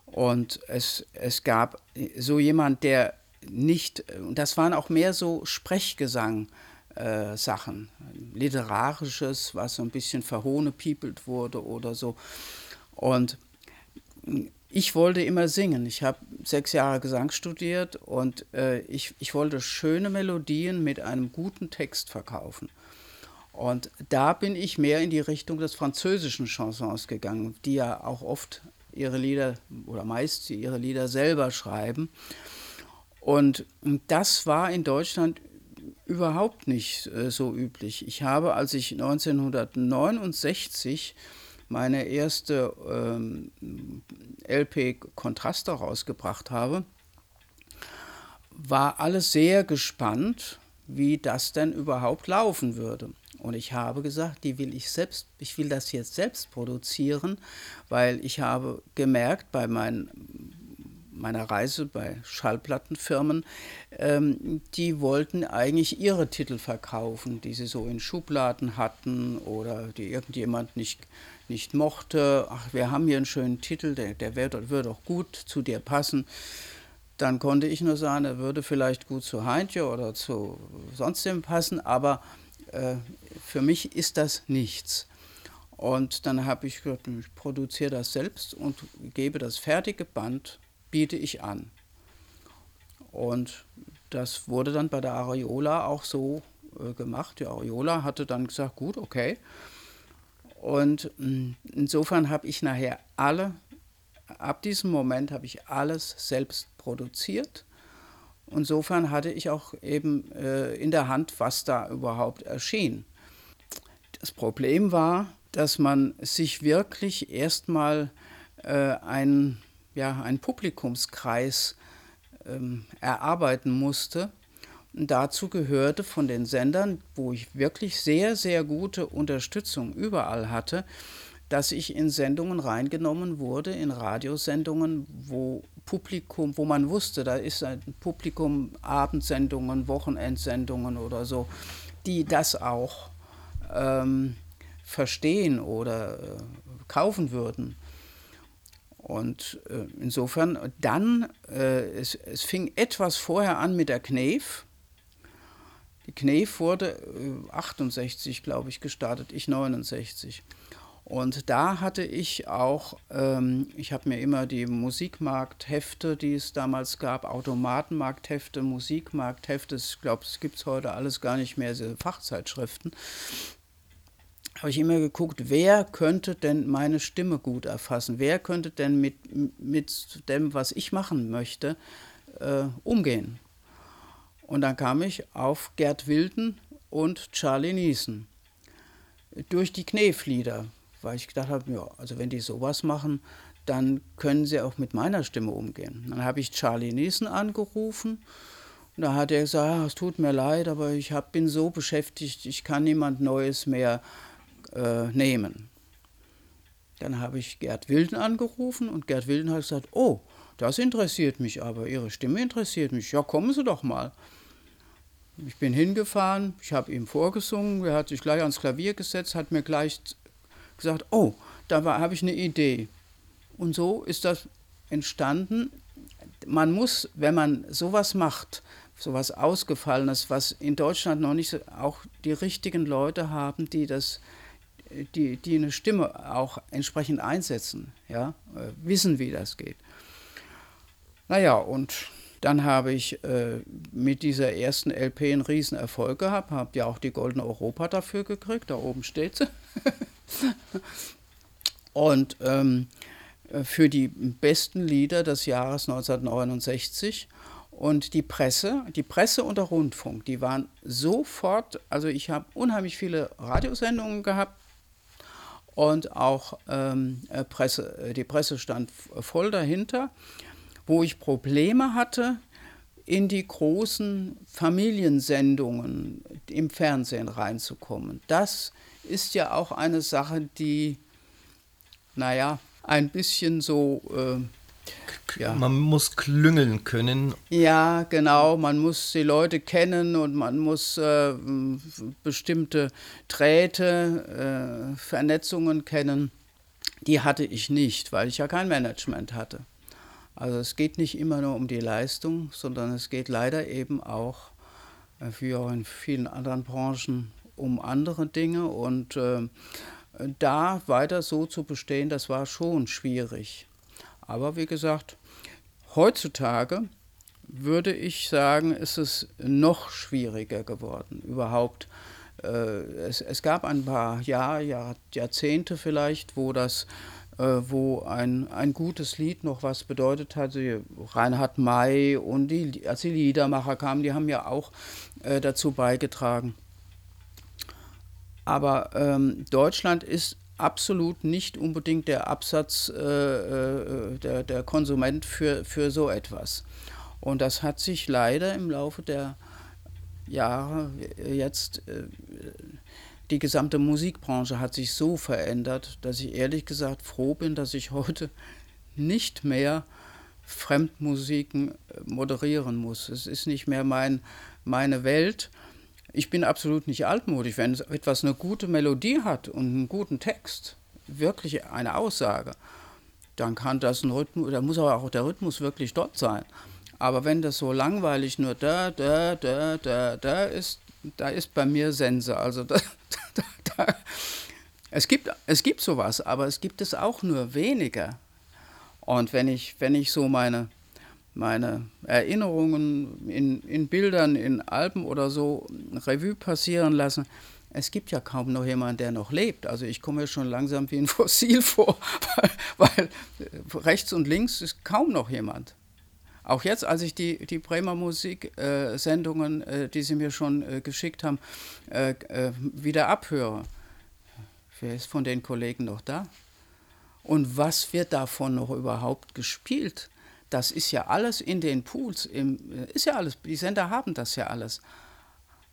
Speaker 2: Und es, es gab so jemand, der nicht, das waren auch mehr so Sprechgesang. Äh, literarisches, was so ein bisschen verhohnepiepelt wurde oder so. Und ich wollte immer singen. Ich habe sechs Jahre Gesang studiert und äh, ich, ich wollte schöne Melodien mit einem guten Text verkaufen. Und da bin ich mehr in die Richtung des französischen Chansons gegangen, die ja auch oft ihre Lieder oder meist ihre Lieder selber schreiben. Und das war in Deutschland überhaupt nicht äh, so üblich. Ich habe, als ich 1969 meine erste ähm, LP Kontraste rausgebracht habe, war alles sehr gespannt, wie das denn überhaupt laufen würde. Und ich habe gesagt, die will ich selbst, ich will das jetzt selbst produzieren, weil ich habe gemerkt bei meinen meiner Reise bei Schallplattenfirmen, ähm, die wollten eigentlich ihre Titel verkaufen, die sie so in Schubladen hatten oder die irgendjemand nicht, nicht mochte. Ach, wir haben hier einen schönen Titel, der, der wird auch gut zu dir passen. Dann konnte ich nur sagen, er würde vielleicht gut zu Heintje oder zu sonstigem passen, aber äh, für mich ist das nichts. Und dann habe ich gesagt, ich produziere das selbst und gebe das fertige Band biete ich an. Und das wurde dann bei der Areola auch so äh, gemacht. Die Areola hatte dann gesagt, gut, okay. Und mh, mm, insofern habe ich nachher alle, ab diesem Moment habe ich alles selbst produziert. Insofern hatte ich auch eben äh, in der Hand, was da überhaupt erschien. Das Problem war, dass man sich wirklich erstmal äh, einen, ja, Publikumskreis ähm, erarbeiten musste. Dazu gehörte von den Sendern, wo ich wirklich sehr, sehr gute Unterstützung überall hatte, dass ich in Sendungen reingenommen wurde, in Radiosendungen, wo Publikum, wo man wusste, da ist ein Publikum, Abendsendungen, Wochenendsendungen oder so, die das auch ähm, verstehen oder äh, kaufen würden. Und äh, insofern, dann, äh, es, es fing etwas vorher an mit der Knef. Die Knef wurde 68, glaube ich, gestartet, ich 69. Und da hatte ich auch, ähm, ich habe mir immer die Musikmarkthefte, die es damals gab, Automatenmarkthefte, Musikmarkthefte, ich glaube, es gibt es heute alles gar nicht mehr, diese Fachzeitschriften habe ich immer geguckt, wer könnte denn meine Stimme gut erfassen? Wer könnte denn mit, mit dem, was ich machen möchte, äh, umgehen? Und dann kam ich auf Gerd Wilden und Charlie Niesen durch die Kneflieder, weil ich gedacht habe, ja, also wenn die sowas machen, dann können sie auch mit meiner Stimme umgehen. Dann habe ich Charlie Niesen angerufen und da hat er gesagt, ja, es tut mir leid, aber ich hab, bin so beschäftigt, ich kann niemand Neues mehr äh, nehmen. Dann habe ich Gerd Wilden angerufen und Gerd Wilden hat gesagt, oh, das interessiert mich aber, Ihre Stimme interessiert mich. Ja, kommen Sie doch mal. Ich bin hingefahren, ich habe ihm vorgesungen, er hat sich gleich ans Klavier gesetzt, hat mir gleich gesagt, oh, da habe ich eine Idee. Und so ist das entstanden. Man muss, wenn man sowas macht, sowas Ausgefallenes, was in Deutschland noch nicht so, auch die richtigen Leute haben, die das die, die eine Stimme auch entsprechend einsetzen, ja, äh, wissen, wie das geht. Naja, und dann habe ich äh, mit dieser ersten LP einen riesen Erfolg gehabt, habe ja auch die Goldene Europa dafür gekriegt, da oben steht sie. und ähm, für die besten Lieder des Jahres 1969 und die Presse, die Presse und der Rundfunk, die waren sofort, also ich habe unheimlich viele Radiosendungen gehabt, und auch ähm, äh, Presse, äh, die Presse stand voll dahinter, wo ich Probleme hatte, in die großen Familiensendungen im Fernsehen reinzukommen. Das ist ja auch eine Sache, die, naja, ein bisschen so äh,
Speaker 1: ja. Man muss klüngeln können.
Speaker 2: Ja, genau. Man muss die Leute kennen und man muss äh, bestimmte Drähte, äh, Vernetzungen kennen. Die hatte ich nicht, weil ich ja kein Management hatte. Also es geht nicht immer nur um die Leistung, sondern es geht leider eben auch, äh, wie auch in vielen anderen Branchen, um andere Dinge. Und äh, da weiter so zu bestehen, das war schon schwierig. Aber wie gesagt, heutzutage würde ich sagen, ist es noch schwieriger geworden, überhaupt. Äh, es, es, gab ein paar Jahr, Jahr, Jahrzehnte vielleicht, wo das wo ein, ein gutes Lied noch was bedeutet hat. Reinhard May und die, als die Liedermacher kamen, die haben ja auch äh, dazu beigetragen. Aber ähm, Deutschland ist absolut nicht unbedingt der Absatz, äh, äh, der, der Konsument für, für so etwas. Und das hat sich leider im Laufe der Jahre jetzt, äh, die gesamte Musikbranche hat sich so verändert, dass ich ehrlich gesagt froh bin, dass ich heute nicht mehr Fremdmusiken äh, moderieren muss. Es ist nicht mehr mein, meine Welt ich bin absolut nicht altmodisch. Wenn etwas eine gute Melodie hat und einen guten Text, wirklich eine Aussage, dann kann das ein Rhythmus, da muss aber auch der Rhythmus wirklich dort sein. Aber wenn das so langweilig nur da, da, da, da, da ist, da ist bei mir Sense. Also da, da, da. Es, gibt, es gibt sowas, aber es gibt es auch nur weniger. Und wenn ich, wenn ich so meine meine Erinnerungen in, in Bildern, in Alben oder so Revue passieren lasse, es gibt ja kaum noch jemanden, der noch lebt. Also ich komme mir schon langsam wie ein Fossil vor, weil, weil rechts und links ist kaum noch jemand. Auch jetzt, als ich die, die Bremer Musiksendungen, äh, äh, die Sie mir schon äh, geschickt haben, äh, äh, wieder abhöre, wer ist von den Kollegen noch da? Und was wird davon noch überhaupt gespielt? Das ist ja alles in den Pools, im, äh, ist ja alles, die Sender haben das ja alles.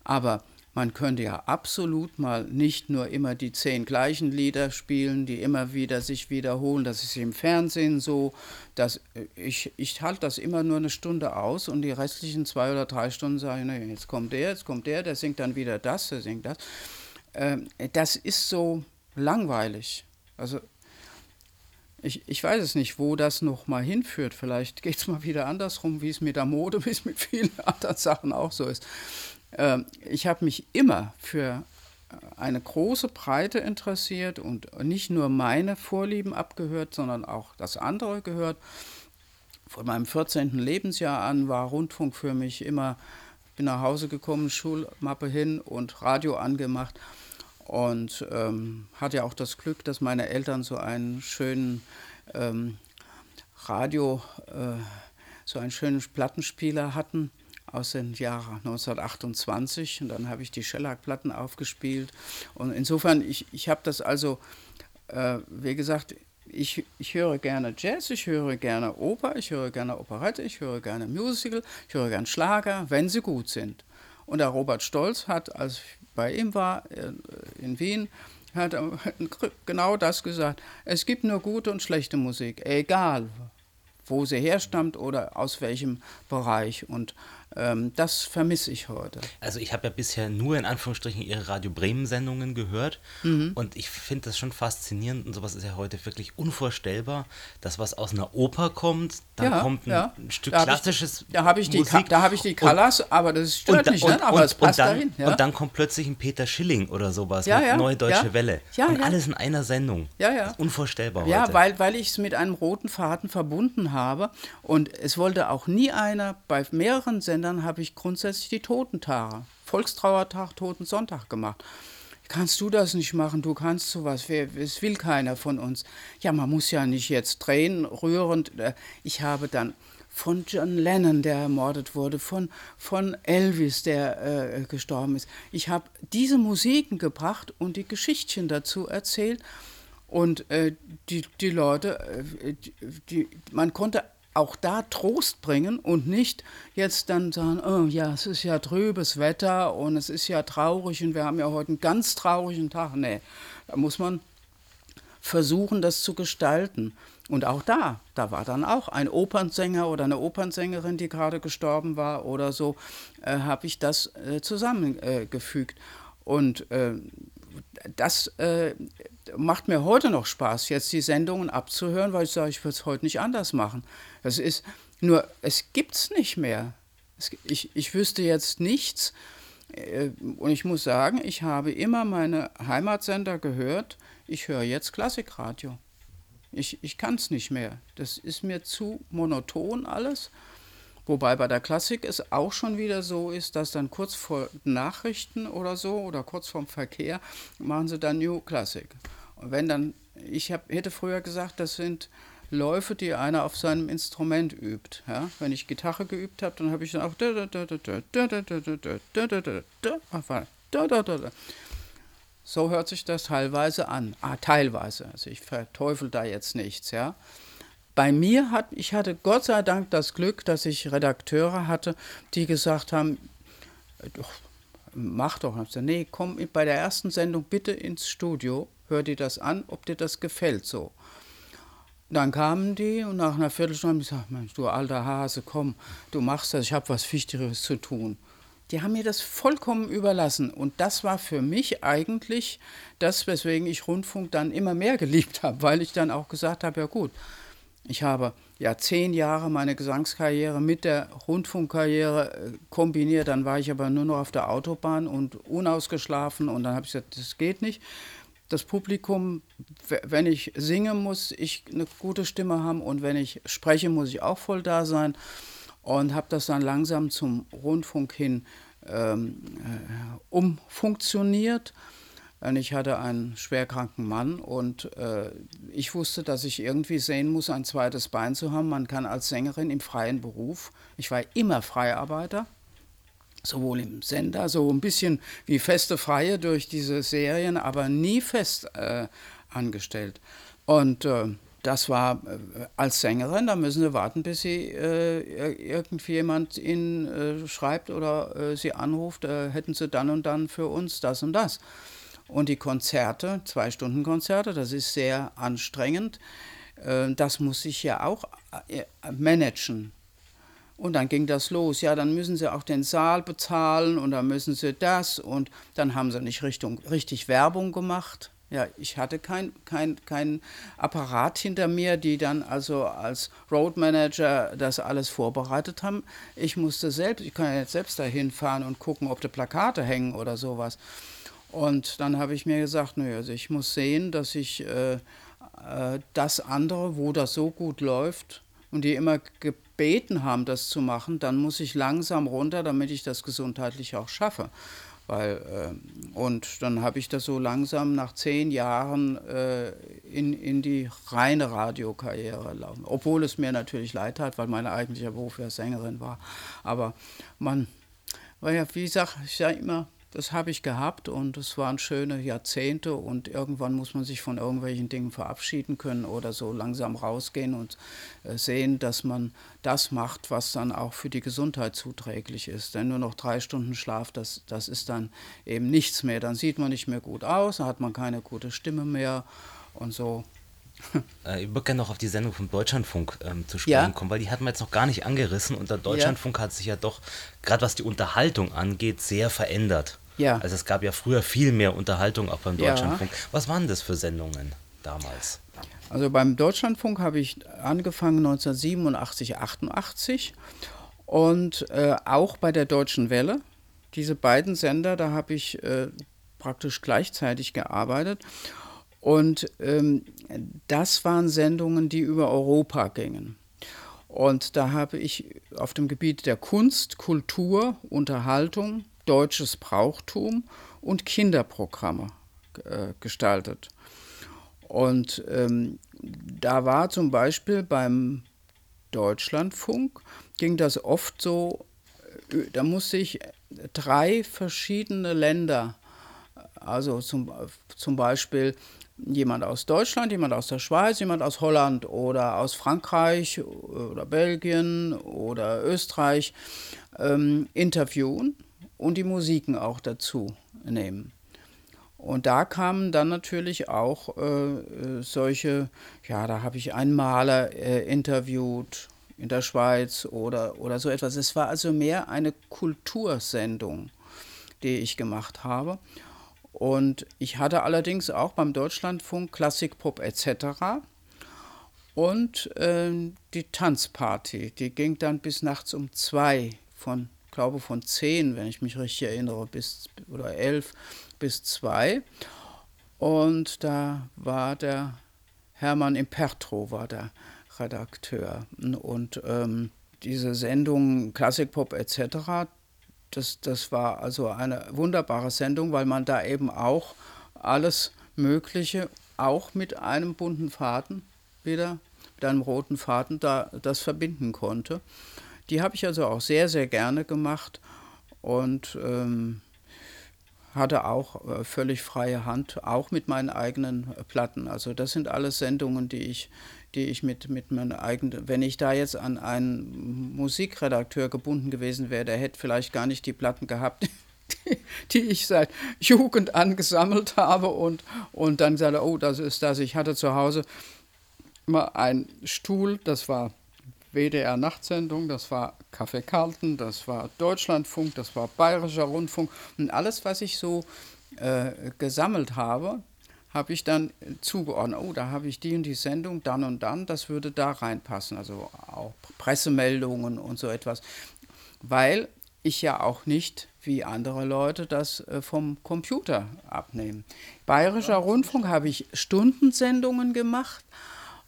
Speaker 2: Aber man könnte ja absolut mal nicht nur immer die zehn gleichen Lieder spielen, die immer wieder sich wiederholen. Das ist im Fernsehen so. Dass ich, ich halte das immer nur eine Stunde aus und die restlichen zwei oder drei Stunden sage ich, nee, jetzt kommt der, jetzt kommt der, der singt dann wieder das, der singt das. Ähm, das ist so langweilig. Also ich, ich weiß es nicht, wo das noch mal hinführt. Vielleicht geht es mal wieder andersrum, wie es mit der Mode, wie es mit vielen anderen Sachen auch so ist. Ähm, ich habe mich immer für eine große Breite interessiert und nicht nur meine Vorlieben abgehört, sondern auch das andere gehört. Von meinem 14. Lebensjahr an war Rundfunk für mich immer, bin nach Hause gekommen, Schulmappe hin und Radio angemacht und ähm, hatte auch das Glück, dass meine Eltern so einen schönen ähm, Radio, äh, so einen schönen Plattenspieler hatten aus dem Jahr 1928 und dann habe ich die Shellac-Platten aufgespielt. Und insofern, ich, ich habe das also, äh, wie gesagt, ich, ich höre gerne Jazz, ich höre gerne Oper, ich höre gerne Operette, ich höre gerne Musical, ich höre gerne Schlager, wenn sie gut sind. Und der Robert Stolz hat, als ich bei ihm war äh, in Wien, hat genau das gesagt. Es gibt nur gute und schlechte Musik, egal wo sie herstammt oder aus welchem Bereich. Und ähm, das vermisse ich heute.
Speaker 3: Also ich habe ja bisher nur in Anführungsstrichen Ihre Radio Bremen-Sendungen gehört mhm. und ich finde das schon faszinierend und sowas ist ja heute wirklich unvorstellbar, dass was aus einer Oper kommt, dann ja, kommt ein, ja. Stück da klassisches
Speaker 2: ich, Da habe ich, die, Musik da hab ich die Colors, aber das stört und, nicht, ne? aber und, es passt
Speaker 3: dann,
Speaker 2: dahin.
Speaker 3: Ja? Und dann kommt plötzlich ein Peter Schilling oder sowas ja, mit Neue Deutsche Welle und alles in einer Sendung.
Speaker 2: Ja, ja.
Speaker 3: unvorstellbar
Speaker 2: Ja,
Speaker 3: heute.
Speaker 2: weil, weil ich es mit einem roten Faden verbunden habe und es wollte auch nie einer bei mehreren Sendungen Ländern habe ich grundsätzlich die Totentage, Volkstrauertag, Totensonntag gemacht. Kannst du das nicht machen? Du kannst sowas. Es will keiner von uns. Ja, man muss ja nicht jetzt drehen, rührend. Äh, ich habe dann von John Lennon, der ermordet wurde, von, von Elvis, der äh, gestorben ist. Ich habe diese Musiken gebracht und die Geschichtchen dazu erzählt. Und äh, die, die Leute, äh, die, die, man konnte auch da Trost bringen und nicht jetzt dann sagen, oh ja, es ist ja trübes Wetter und es ist ja traurig und wir haben ja heute einen ganz traurigen Tag. Nee, da muss man versuchen, das zu gestalten. Und auch da, da war dann auch ein Opernsänger oder eine Opernsängerin, die gerade gestorben war oder so, äh, habe ich das äh, zusammengefügt. und äh, das äh, macht mir heute noch Spaß, jetzt die Sendungen abzuhören, weil ich sage, ich würde es heute nicht anders machen. Das ist nur, es gibt es nicht mehr. Es, ich, ich wüsste jetzt nichts. Äh, und ich muss sagen, ich habe immer meine Heimatsender gehört. Ich höre jetzt Klassikradio. Ich, ich kann es nicht mehr. Das ist mir zu monoton alles. Wobei bei der Klassik es auch schon wieder so ist, dass dann kurz vor Nachrichten oder so oder kurz vorm Verkehr machen sie dann New Classic. Und wenn dann, ich hab, hätte früher gesagt, das sind Läufe, die einer auf seinem Instrument übt. Ja? Wenn ich Gitarre geübt habe, dann habe ich dann auch so hört sich das teilweise an. Ah, teilweise. Also ich verteufel da jetzt nichts, ja. Bei mir hat, ich hatte Gott sei Dank das Glück, dass ich Redakteure hatte, die gesagt haben, doch, mach doch. Ich gesagt, nee, komm bei der ersten Sendung bitte ins Studio, hör dir das an, ob dir das gefällt so. Dann kamen die und nach einer Viertelstunde haben gesagt, Mensch, du alter Hase, komm, du machst das, ich habe was Wichtigeres zu tun. Die haben mir das vollkommen überlassen. Und das war für mich eigentlich das, weswegen ich Rundfunk dann immer mehr geliebt habe, weil ich dann auch gesagt habe, ja gut, ich habe ja zehn Jahre meine Gesangskarriere mit der Rundfunkkarriere äh, kombiniert. Dann war ich aber nur noch auf der Autobahn und unausgeschlafen. Und dann habe ich gesagt, das geht nicht das Publikum, wenn ich singe, muss ich eine gute Stimme haben und wenn ich spreche, muss ich auch voll da sein. und habe das dann langsam zum Rundfunk hin ähm, äh, umfunktioniert. Und ich hatte einen schwerkranken Mann und äh, ich wusste, dass ich irgendwie sehen muss, ein zweites Bein zu haben. Man kann als Sängerin im freien Beruf, ich war immer Freiarbeiter, sowohl im Sender, so ein bisschen wie feste Freie durch diese Serien, aber nie fest äh, angestellt. Und äh, das war äh, als Sängerin, da müssen Sie warten, bis Sie äh, irgendjemand Ihnen äh, schreibt oder äh, Sie anruft, äh, hätten Sie dann und dann für uns das und das. Und die Konzerte, zwei Stunden Konzerte, das ist sehr anstrengend. Äh, das muss ich ja auch managen. Und dann ging das los. Ja, dann müssen sie auch den Saal bezahlen und dann müssen sie das und dann haben sie nicht Richtung, richtig Werbung gemacht. Ja, ich hatte kein, kein, kein Apparat hinter mir, die dann also als Roadmanager das alles vorbereitet haben. Ich musste selbst, ich kann ja jetzt selbst dahin fahren und gucken, ob da Plakate hängen oder sowas. Und dann habe ich mir gesagt, nö, also ich muss sehen, dass ich äh, äh, das andere, wo das so gut läuft und die immer gebeten haben, das zu machen, dann muss ich langsam runter, damit ich das gesundheitlich auch schaffe. Weil, äh, und dann habe ich das so langsam nach zehn Jahren äh, in, in die reine Radiokarriere laufen. Obwohl es mir natürlich leid hat, weil mein eigentlicher Beruf ja Sängerin war. Aber man, weil ja, wie gesagt, ich sage immer, das habe ich gehabt und es waren schöne Jahrzehnte und irgendwann muss man sich von irgendwelchen Dingen verabschieden können oder so langsam rausgehen und äh, sehen, dass man das macht, was dann auch für die Gesundheit zuträglich ist. Denn nur noch drei Stunden Schlaf, das, das ist dann eben nichts mehr. Dann sieht man nicht mehr gut aus, dann hat man keine gute Stimme mehr und so.
Speaker 3: Äh, ich würde gerne noch auf die Sendung vom Deutschlandfunk ähm, zu sprechen ja? kommen, weil die hatten wir jetzt noch gar nicht angerissen und der Deutschlandfunk ja. hat sich ja doch, gerade was die Unterhaltung angeht, sehr verändert. Ja. Also es gab ja früher viel mehr Unterhaltung auch beim Deutschlandfunk. Ja. Was waren das für Sendungen damals?
Speaker 2: Also beim Deutschlandfunk habe ich angefangen 1987, 88 und äh, auch bei der Deutschen Welle. Diese beiden Sender, da habe ich äh, praktisch gleichzeitig gearbeitet. Und ähm, das waren Sendungen, die über Europa gingen. Und da habe ich auf dem Gebiet der Kunst, Kultur, Unterhaltung, deutsches Brauchtum und Kinderprogramme äh, gestaltet. Und ähm, da war zum Beispiel beim Deutschlandfunk, ging das oft so, äh, da musste ich drei verschiedene Länder, also zum, zum Beispiel jemand aus Deutschland, jemand aus der Schweiz, jemand aus Holland oder aus Frankreich oder Belgien oder Österreich ähm, interviewen und die Musiken auch dazu nehmen. Und da kamen dann natürlich auch äh, solche, ja, da habe ich einen Maler äh, interviewt in der Schweiz oder, oder so etwas. Es war also mehr eine Kultursendung, die ich gemacht habe. Und ich hatte allerdings auch beim Deutschlandfunk Klassikpop etc. Und äh, die Tanzparty, die ging dann bis nachts um zwei von glaube von zehn, wenn ich mich richtig erinnere, bis oder elf bis zwei. Und da war der Hermann Impertro war der Redakteur. Und ähm, diese Sendung Klassikpop etc., das, das war also eine wunderbare Sendung, weil man da eben auch alles Mögliche, auch mit einem bunten Faden wieder, mit einem roten Faden, da das verbinden konnte. Die habe ich also auch sehr, sehr gerne gemacht und ähm, hatte auch äh, völlig freie Hand, auch mit meinen eigenen äh, Platten. Also das sind alles Sendungen, die ich, die ich mit, mit meinen eigenen, wenn ich da jetzt an einen Musikredakteur gebunden gewesen wäre, der hätte vielleicht gar nicht die Platten gehabt, die, die ich seit Jugend angesammelt habe und, und dann gesagt, oh, das ist das. Ich hatte zu Hause immer einen Stuhl, das war WDR-Nachtsendung, das war Café Carlton, das war Deutschlandfunk, das war Bayerischer Rundfunk und alles, was ich so äh, gesammelt habe, habe ich dann zugeordnet. Oh, da habe ich die und die Sendung, dann und dann, das würde da reinpassen. Also auch Pressemeldungen und so etwas. Weil ich ja auch nicht wie andere Leute das äh, vom Computer abnehme. Bayerischer Rundfunk habe ich Stundensendungen gemacht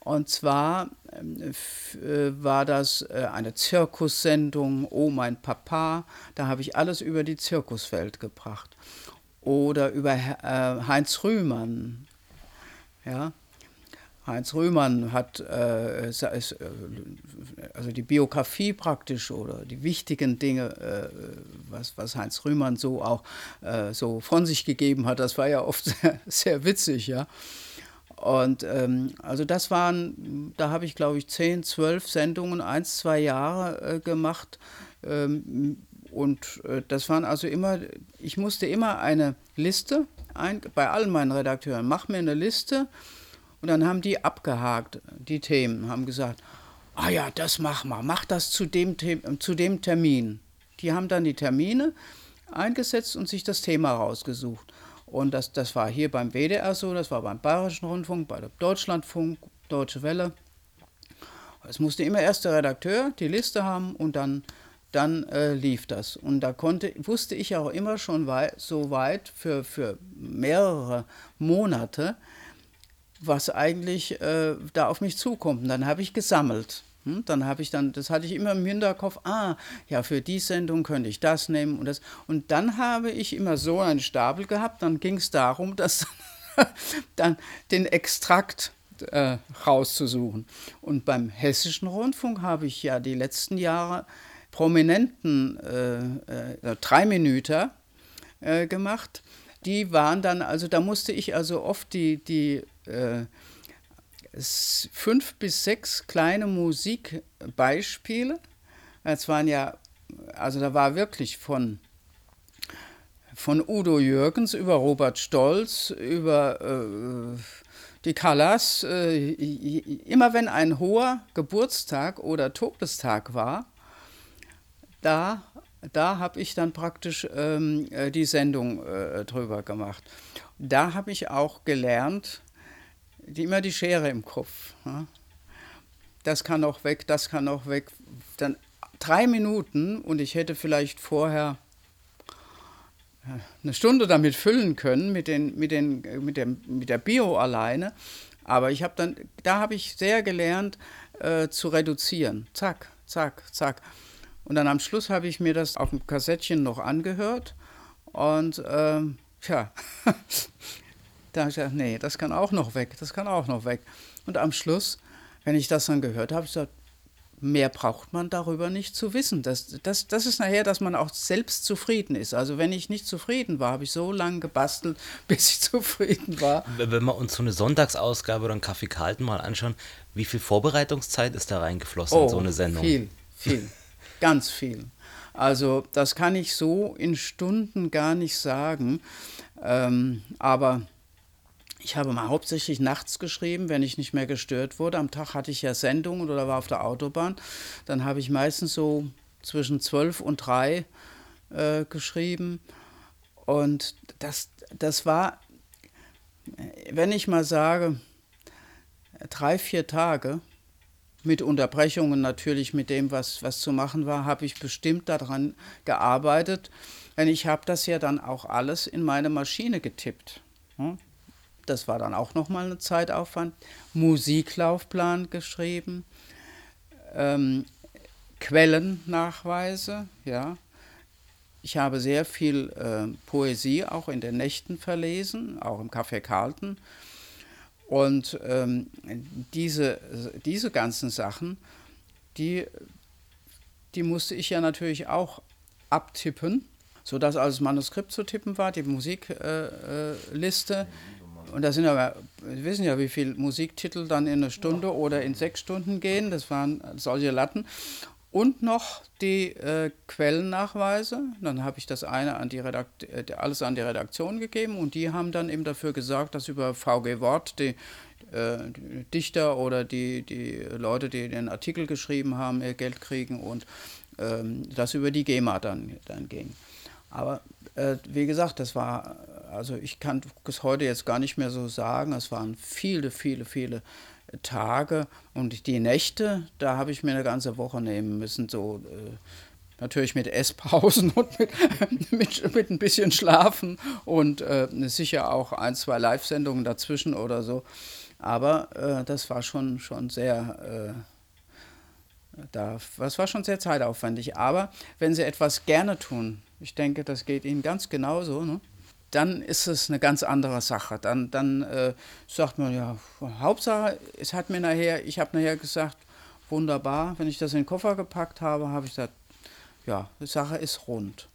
Speaker 2: Und zwar ähm, äh, war das äh, eine Zirkussendung, Oh mein Papa, da habe ich alles über die Zirkuswelt gebracht. Oder über äh, Heinz Rühmann. Ja, Heinz Rühmann hat also die Biografie praktisch oder die wichtigen Dinge, was, was Heinz Rühmann so auch so von sich gegeben hat, das war ja oft sehr, sehr witzig, ja. Und ähm, also das waren, da habe ich glaube ich zehn, zwölf Sendungen, eins, zwei Jahre äh, gemacht. Ähm, und äh, das waren also immer, ich musste immer eine Liste, ein, bei allen meinen Redakteuren, mach mir eine Liste. Und dann haben die abgehakt, die Themen, haben gesagt, ah ja, das mach mal, mach das zu dem, zu dem Termin. Die haben dann die Termine eingesetzt und sich das Thema rausgesucht. Und das, das war hier beim WDR so, das war beim Bayerischen Rundfunk, bei Deutschlandfunk, Deutsche Welle. Es musste immer erst der Redakteur die Liste haben und dann, dann äh, lief das. Und da konnte, wusste ich auch immer schon wei so weit für, für mehrere Monate, was eigentlich äh, da auf mich zukommt. Und dann habe ich gesammelt. Hm, dann habe ich dann, das hatte ich immer im Hinterkopf, ah, ja, für die Sendung könnte ich das nehmen und das. Und dann habe ich immer so einen Stapel gehabt, dann ging es darum, dass dann den Extrakt äh, rauszusuchen. Und beim Hessischen Rundfunk habe ich ja die letzten Jahre prominenten äh, äh, drei Minuten äh, gemacht. Die waren dann, also da musste ich also oft die, die äh, fünf bis sechs kleine Musikbeispiele. Es waren ja, also da war wirklich von, von Udo Jürgens über Robert Stolz, über äh, die Callas. Äh, immer wenn ein hoher Geburtstag oder Todestag war, da, da habe ich dann praktisch ähm, äh, die Sendung äh, drüber gemacht. Da habe ich auch gelernt, die immer die Schere im Kopf. Ja. Das kann auch weg, das kann auch weg. Dann drei Minuten und ich hätte vielleicht vorher eine Stunde damit füllen können, mit, den, mit, den, mit, dem, mit der Bio alleine. Aber ich habe dann, da habe ich sehr gelernt äh, zu reduzieren. Zack, zack, zack. Und dann am Schluss habe ich mir das auf dem Kassettchen noch angehört. Und ähm, tja, Da habe ich gesagt, nee, das kann auch noch weg, das kann auch noch weg. Und am Schluss, wenn ich das dann gehört habe, ich gesagt, mehr braucht man darüber nicht zu wissen. Das, das, das ist nachher, dass man auch selbst zufrieden ist. Also wenn ich nicht zufrieden war, habe ich so lange gebastelt, bis ich zufrieden war.
Speaker 3: Wenn wir uns so eine Sonntagsausgabe oder einen Kaffee Kalten mal anschauen, wie viel Vorbereitungszeit ist da reingeflossen
Speaker 2: oh,
Speaker 3: in so eine Sendung?
Speaker 2: Viel, viel, ganz viel. Also das kann ich so in Stunden gar nicht sagen. Ähm, aber ich habe mal hauptsächlich nachts geschrieben, wenn ich nicht mehr gestört wurde. Am Tag hatte ich ja Sendungen oder war auf der Autobahn. Dann habe ich meistens so zwischen zwölf und drei äh, geschrieben. Und das, das war, wenn ich mal sage, drei, vier Tage, mit Unterbrechungen natürlich, mit dem, was, was zu machen war, habe ich bestimmt daran gearbeitet. Denn ich habe das ja dann auch alles in meine Maschine getippt. Hm? Das war dann auch nochmal ein Zeitaufwand, Musiklaufplan geschrieben, ähm, Quellennachweise, ja. Ich habe sehr viel äh, Poesie auch in den Nächten verlesen, auch im Café Carlton. Und ähm, diese, diese ganzen Sachen, die, die musste ich ja natürlich auch abtippen, sodass als Manuskript zu tippen war, die Musikliste. Äh, äh, und da sind aber, wir wissen ja, wie viele Musiktitel dann in eine Stunde oder in sechs Stunden gehen. Das waren solche Latten. Und noch die äh, Quellennachweise. Dann habe ich das eine an die Redakt äh, alles an die Redaktion gegeben und die haben dann eben dafür gesorgt, dass über VG Wort die, äh, die Dichter oder die, die Leute, die den Artikel geschrieben haben, ihr Geld kriegen und ähm, das über die GEMA dann, dann ging. Aber äh, wie gesagt, das war also ich kann es heute jetzt gar nicht mehr so sagen. Es waren viele, viele, viele Tage und die Nächte, da habe ich mir eine ganze Woche nehmen müssen, so äh, natürlich mit Esspausen und mit, mit, mit, ein bisschen Schlafen und äh, sicher auch ein, zwei Live-Sendungen dazwischen oder so. Aber äh, das war schon, schon sehr, äh, da, das war schon sehr zeitaufwendig. Aber wenn Sie etwas gerne tun, ich denke, das geht Ihnen ganz genauso, ne? dann ist es eine ganz andere Sache. Dann, dann äh, sagt man, ja, Hauptsache, es hat mir nachher, ich habe nachher gesagt, wunderbar, wenn ich das in den Koffer gepackt habe, habe ich gesagt, ja, die Sache ist rund.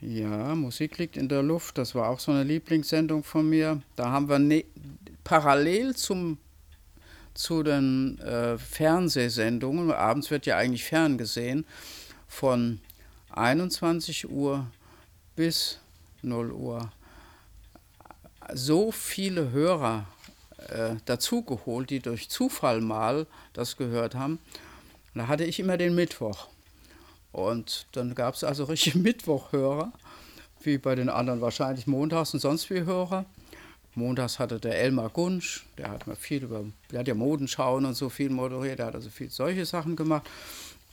Speaker 2: Ja, Musik liegt in der Luft, das war auch so eine Lieblingssendung von mir. Da haben wir ne parallel zum, zu den äh, Fernsehsendungen, abends wird ja eigentlich ferngesehen, von 21 Uhr bis 0 Uhr so viele Hörer äh, dazugeholt, die durch Zufall mal das gehört haben. da hatte ich immer den Mittwoch. Und dann gab es also richtig Mittwochhörer, wie bei den anderen wahrscheinlich montags und sonst wie Hörer. Montags hatte der Elmar Gunsch, der hat mal viel über, der hat ja Modenschauen und so viel moderiert, der hat also viel solche Sachen gemacht.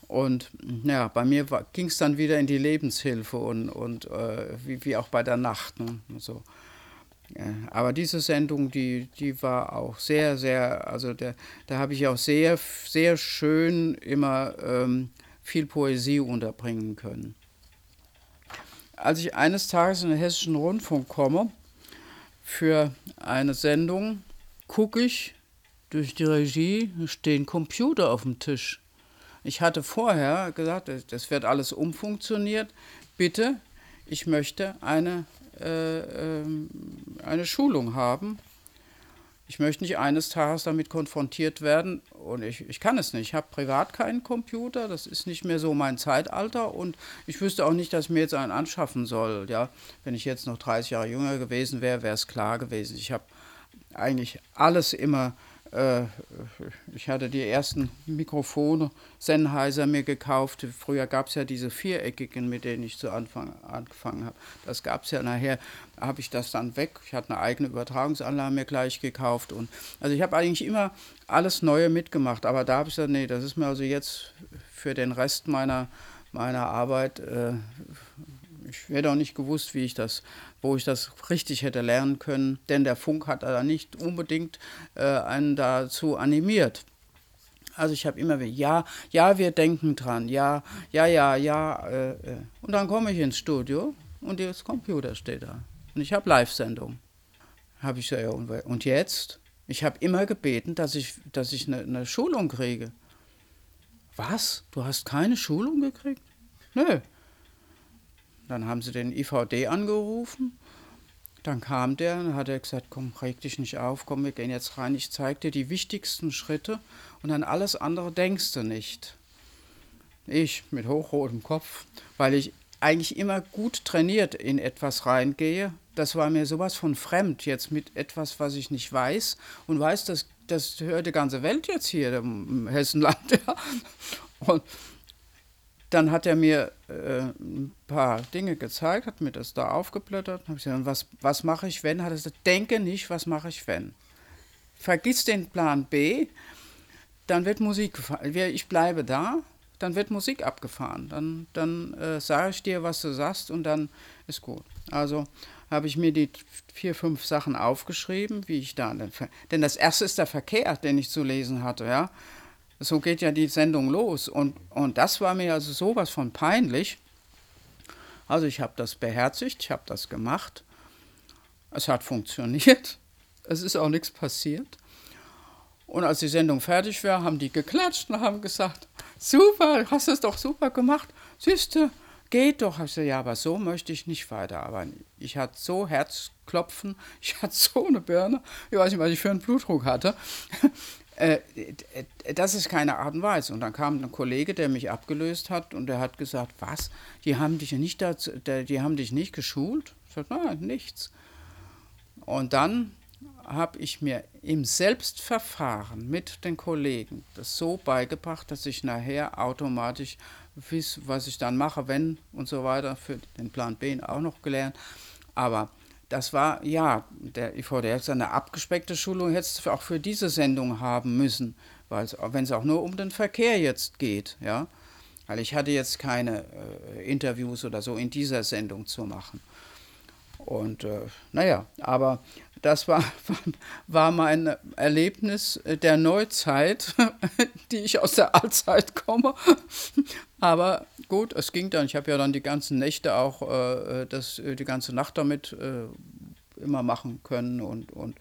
Speaker 2: Und ja, bei mir ging es dann wieder in die Lebenshilfe und, und äh, wie, wie auch bei der Nacht. Ne? So. Ja, aber diese Sendung, die, die war auch sehr, sehr, also der, da habe ich auch sehr, sehr schön immer ähm, viel Poesie unterbringen können. Als ich eines Tages in den Hessischen Rundfunk komme für eine Sendung, gucke ich durch die Regie, stehen Computer auf dem Tisch. Ich hatte vorher gesagt, das wird alles umfunktioniert. Bitte, ich möchte eine, äh, ähm, eine Schulung haben ich möchte nicht eines Tages damit konfrontiert werden und ich, ich kann es nicht. Ich habe privat keinen Computer, das ist nicht mehr so mein Zeitalter und ich wüsste auch nicht, dass ich mir jetzt einen anschaffen soll. Ja? Wenn ich jetzt noch 30 Jahre jünger gewesen wäre, wäre es klar gewesen. Ich habe eigentlich alles immer äh, ich hatte die ersten Mikrofone Sennheiser mir gekauft. Früher gab es ja diese viereckigen, mit denen ich zu Anfang angefangen habe. Das gab es ja nachher, habe ich das dann weg. Ich hatte eine eigene Übertragungsanlage mir gleich gekauft. Und, also ich habe eigentlich immer alles Neue mitgemacht. Aber da habe ich gesagt, nee, das ist mir also jetzt für den Rest meiner, meiner Arbeit äh, ich hätte auch nicht gewusst, wie ich das, wo ich das richtig hätte lernen können, denn der Funk hat da nicht unbedingt äh, einen dazu animiert. Also ich habe immer wieder, ja, ja, wir denken dran, ja, ja, ja, ja. Äh, äh. Und dann komme ich ins Studio und das Computer steht da. Und ich habe Live-Sendung. Habe ich und jetzt? Ich habe immer gebeten, dass ich, dass ich eine, eine Schulung kriege. Was? Du hast keine Schulung gekriegt? Nö. Dann haben sie den IVD angerufen. Dann kam der und hat er gesagt, komm, reg dich nicht auf, komm, wir gehen jetzt rein, ich zeige dir die wichtigsten Schritte und an alles andere denkst du nicht. Ich mit hochrotem Kopf, weil ich eigentlich immer gut trainiert in etwas reingehe. Das war mir sowas von fremd, jetzt mit etwas, was ich nicht weiß und weiß, dass das hört die ganze Welt jetzt hier im Hessenland. Ja. Und dann hat er mir äh, ein paar Dinge gezeigt, hat mir das da aufgeblättert. Habe ich gesagt, was, was mache ich, wenn? Hat er gesagt, denke nicht, was mache ich, wenn. Vergiss den Plan B, dann wird Musik gefahren. Ich bleibe da, dann wird Musik abgefahren. Dann, dann äh, sage ich dir, was du sagst und dann ist gut. Also habe ich mir die vier, fünf Sachen aufgeschrieben, wie ich da. Denn das erste ist der Verkehr, den ich zu lesen hatte, ja. So geht ja die Sendung los. Und, und das war mir also sowas von peinlich. Also ich habe das beherzigt, ich habe das gemacht. Es hat funktioniert. Es ist auch nichts passiert. Und als die Sendung fertig war, haben die geklatscht und haben gesagt, super, hast es doch super gemacht. Siehste, geht doch. Ich gesagt, ja, aber so möchte ich nicht weiterarbeiten. Ich hatte so Herzklopfen, ich hatte so eine Birne, ich weiß nicht, was ich für einen Blutdruck hatte. Äh, das ist keine Art und Weise. Und dann kam ein Kollege, der mich abgelöst hat und der hat gesagt, was, die haben dich nicht dazu, die haben dich nicht geschult? Ich sagte, nein, nichts. Und dann habe ich mir im Selbstverfahren mit den Kollegen das so beigebracht, dass ich nachher automatisch weiß, was ich dann mache, wenn und so weiter, für den Plan B auch noch gelernt. Aber das war, ja, der IVD hat eine abgespeckte Schulung jetzt auch für diese Sendung haben müssen, wenn es auch nur um den Verkehr jetzt geht, ja. Weil ich hatte jetzt keine äh, Interviews oder so in dieser Sendung zu machen. Und äh, naja, aber das war, war mein Erlebnis der Neuzeit, die ich aus der Allzeit komme. Aber gut, es ging dann. Ich habe ja dann die ganzen Nächte auch äh, das, die ganze Nacht damit äh, immer machen können und, und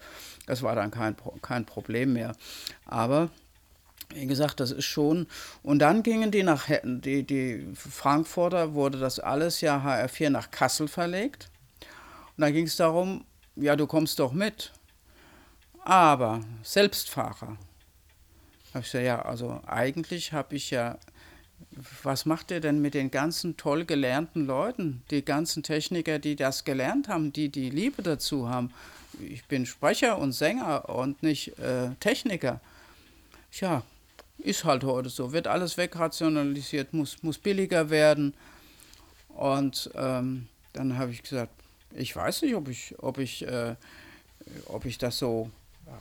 Speaker 2: das war dann kein, kein Problem mehr. Aber wie gesagt, das ist schon. Und dann gingen die nach die, die Frankfurter, wurde das alles ja HR4 nach Kassel verlegt. Und dann ging es darum, ja, du kommst doch mit. Aber Selbstfahrer. Habe ich gesagt, ja, also eigentlich habe ich ja, was macht ihr denn mit den ganzen toll gelernten Leuten, die ganzen Techniker, die das gelernt haben, die die Liebe dazu haben? Ich bin Sprecher und Sänger und nicht äh, Techniker. Ja, ist halt heute so. Wird alles wegrationalisiert, muss, muss billiger werden. Und ähm, dann habe ich gesagt, ich weiß nicht, ob ich, ob ich, äh, ob ich das so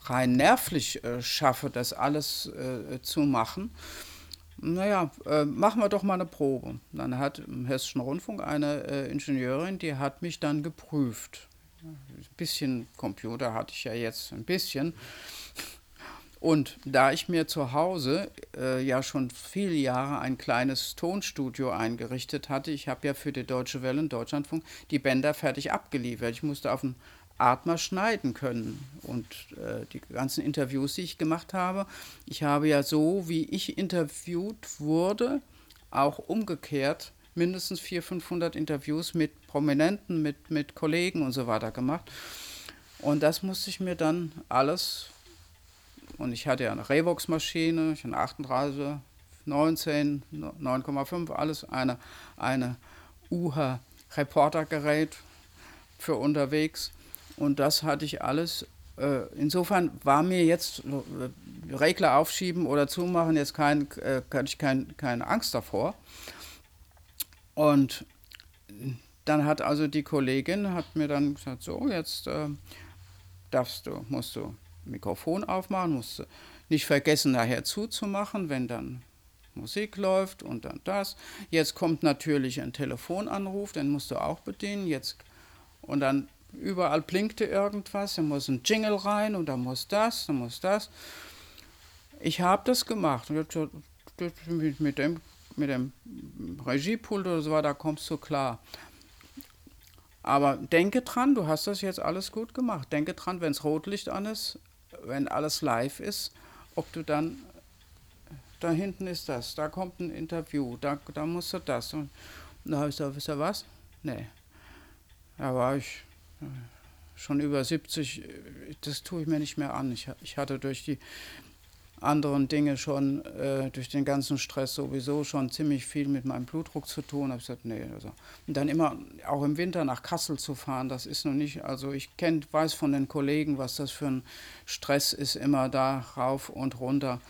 Speaker 2: rein nervlich äh, schaffe, das alles äh, zu machen. Naja, äh, machen wir doch mal eine Probe. Dann hat im Hessischen Rundfunk eine äh, Ingenieurin, die hat mich dann geprüft. Ein bisschen Computer hatte ich ja jetzt, ein bisschen. Und da ich mir zu Hause äh, ja schon viele Jahre ein kleines Tonstudio eingerichtet hatte, ich habe ja für die Deutsche Welle und Deutschlandfunk die Bänder fertig abgeliefert. Ich musste auf den Atmer schneiden können. Und äh, die ganzen Interviews, die ich gemacht habe, ich habe ja so, wie ich interviewt wurde, auch umgekehrt mindestens 400, 500 Interviews mit Prominenten, mit, mit Kollegen und so weiter gemacht. Und das musste ich mir dann alles und ich hatte ja eine Revox-Maschine, ich eine 38, 19, 9,5, alles eine, eine UHA-Reportergerät für unterwegs. Und das hatte ich alles. Äh, insofern war mir jetzt äh, Regler aufschieben oder zumachen jetzt kein, äh, hatte ich kein, keine Angst davor. Und dann hat also die Kollegin hat mir dann gesagt, so jetzt äh, darfst du, musst du Mikrofon aufmachen, musst nicht vergessen, nachher zuzumachen, wenn dann Musik läuft und dann das. Jetzt kommt natürlich ein Telefonanruf, den musst du auch bedienen. Jetzt, und dann überall blinkte irgendwas, da muss ein Jingle rein und da muss das, da muss das. Ich habe das gemacht. Mit dem, mit dem Regiepult oder so weiter, da kommst du klar. Aber denke dran, du hast das jetzt alles gut gemacht. Denke dran, wenn es Rotlicht an ist, wenn alles live ist, ob du dann, da hinten ist das, da kommt ein Interview, da, da musst du das. Und da habe ich gesagt, wisst ihr was? Nee. Da war ich äh, schon über 70, das tue ich mir nicht mehr an. Ich, ich hatte durch die anderen Dinge schon äh, durch den ganzen Stress sowieso schon ziemlich viel mit meinem Blutdruck zu tun. Habe gesagt, nee, also. Und dann immer auch im Winter nach Kassel zu fahren, das ist noch nicht, also ich kenn, weiß von den Kollegen, was das für ein Stress ist, immer da rauf und runter.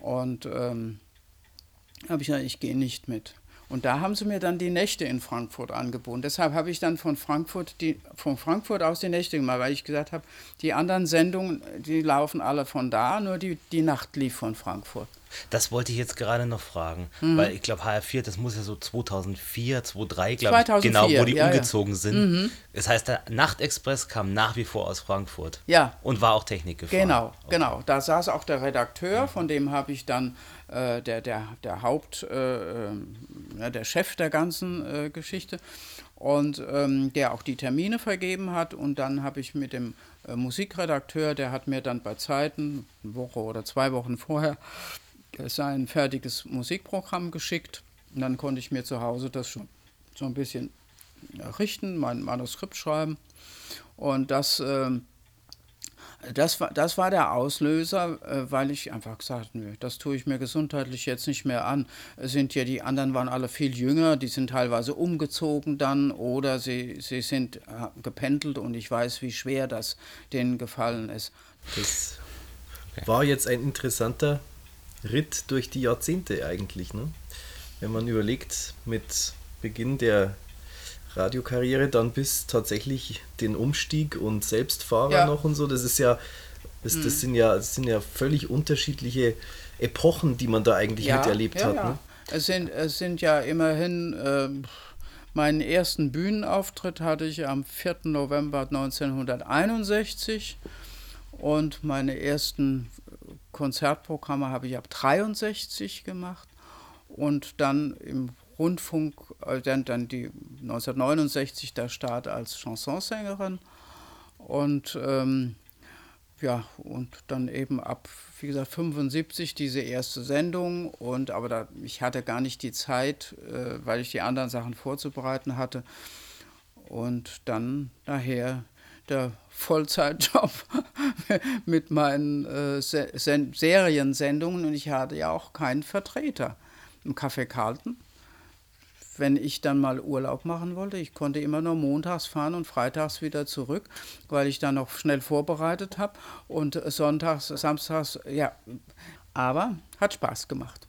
Speaker 2: Und ähm, habe ich gesagt, ich gehe nicht mit. Und da haben sie mir dann die Nächte in Frankfurt angeboten. Deshalb habe ich dann von Frankfurt, die, von Frankfurt aus die Nächte gemacht, weil ich gesagt habe, die anderen Sendungen, die laufen alle von da, nur die, die Nacht lief von Frankfurt.
Speaker 3: Das wollte ich jetzt gerade noch fragen, mhm. weil ich glaube, HR4, das muss ja so 2004, 2003, glaube ich, genau, wo die ja, umgezogen ja. sind. Mhm. Das heißt, der Nachtexpress kam nach wie vor aus Frankfurt.
Speaker 2: Ja.
Speaker 3: Und war auch Technik gefahren.
Speaker 2: Genau, okay. genau. Da saß auch der Redakteur, mhm. von dem habe ich dann äh, der, der, der Haupt, äh, äh, der Chef der ganzen äh, Geschichte und ähm, der auch die Termine vergeben hat. Und dann habe ich mit dem äh, Musikredakteur, der hat mir dann bei Zeiten, eine Woche oder zwei Wochen vorher, sein fertiges Musikprogramm geschickt. Und dann konnte ich mir zu Hause das schon so ein bisschen richten, mein Manuskript schreiben. Und das ähm, das war, das war der Auslöser, äh, weil ich einfach gesagt habe, das tue ich mir gesundheitlich jetzt nicht mehr an. Sind ja die anderen waren alle viel jünger, die sind teilweise umgezogen dann oder sie, sie sind äh, gependelt und ich weiß, wie schwer das denen gefallen ist.
Speaker 1: Das war jetzt ein interessanter Ritt durch die Jahrzehnte eigentlich, ne? Wenn man überlegt, mit Beginn der Radiokarriere dann bis tatsächlich den Umstieg und Selbstfahrer ja. noch und so. Das ist ja, das, das, mhm. sind ja, das sind ja völlig unterschiedliche Epochen, die man da eigentlich ja, miterlebt ja, hat. Ne?
Speaker 2: Es, sind, es sind ja immerhin, äh, Meinen ersten Bühnenauftritt hatte ich am 4. November 1961 und meine ersten Konzertprogramme habe ich ab 63 gemacht und dann im Rundfunk, äh, dann, dann die 1969 der Start als Chansonsängerin und ähm, ja, und dann eben ab, wie gesagt, 75 diese erste Sendung. Und aber da, ich hatte gar nicht die Zeit, äh, weil ich die anderen Sachen vorzubereiten hatte. Und dann nachher der Vollzeitjob mit meinen äh, Seriensendungen. Und ich hatte ja auch keinen Vertreter. Im Café Carlton wenn ich dann mal Urlaub machen wollte. Ich konnte immer nur montags fahren und freitags wieder zurück, weil ich dann noch schnell vorbereitet habe. Und sonntags, samstags, ja. Aber hat Spaß gemacht.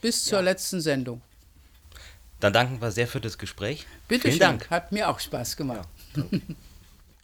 Speaker 2: Bis zur ja. letzten Sendung.
Speaker 3: Dann danken wir sehr für das Gespräch.
Speaker 2: Bitte Vielen schön. Dank. Hat mir auch Spaß gemacht. Ja,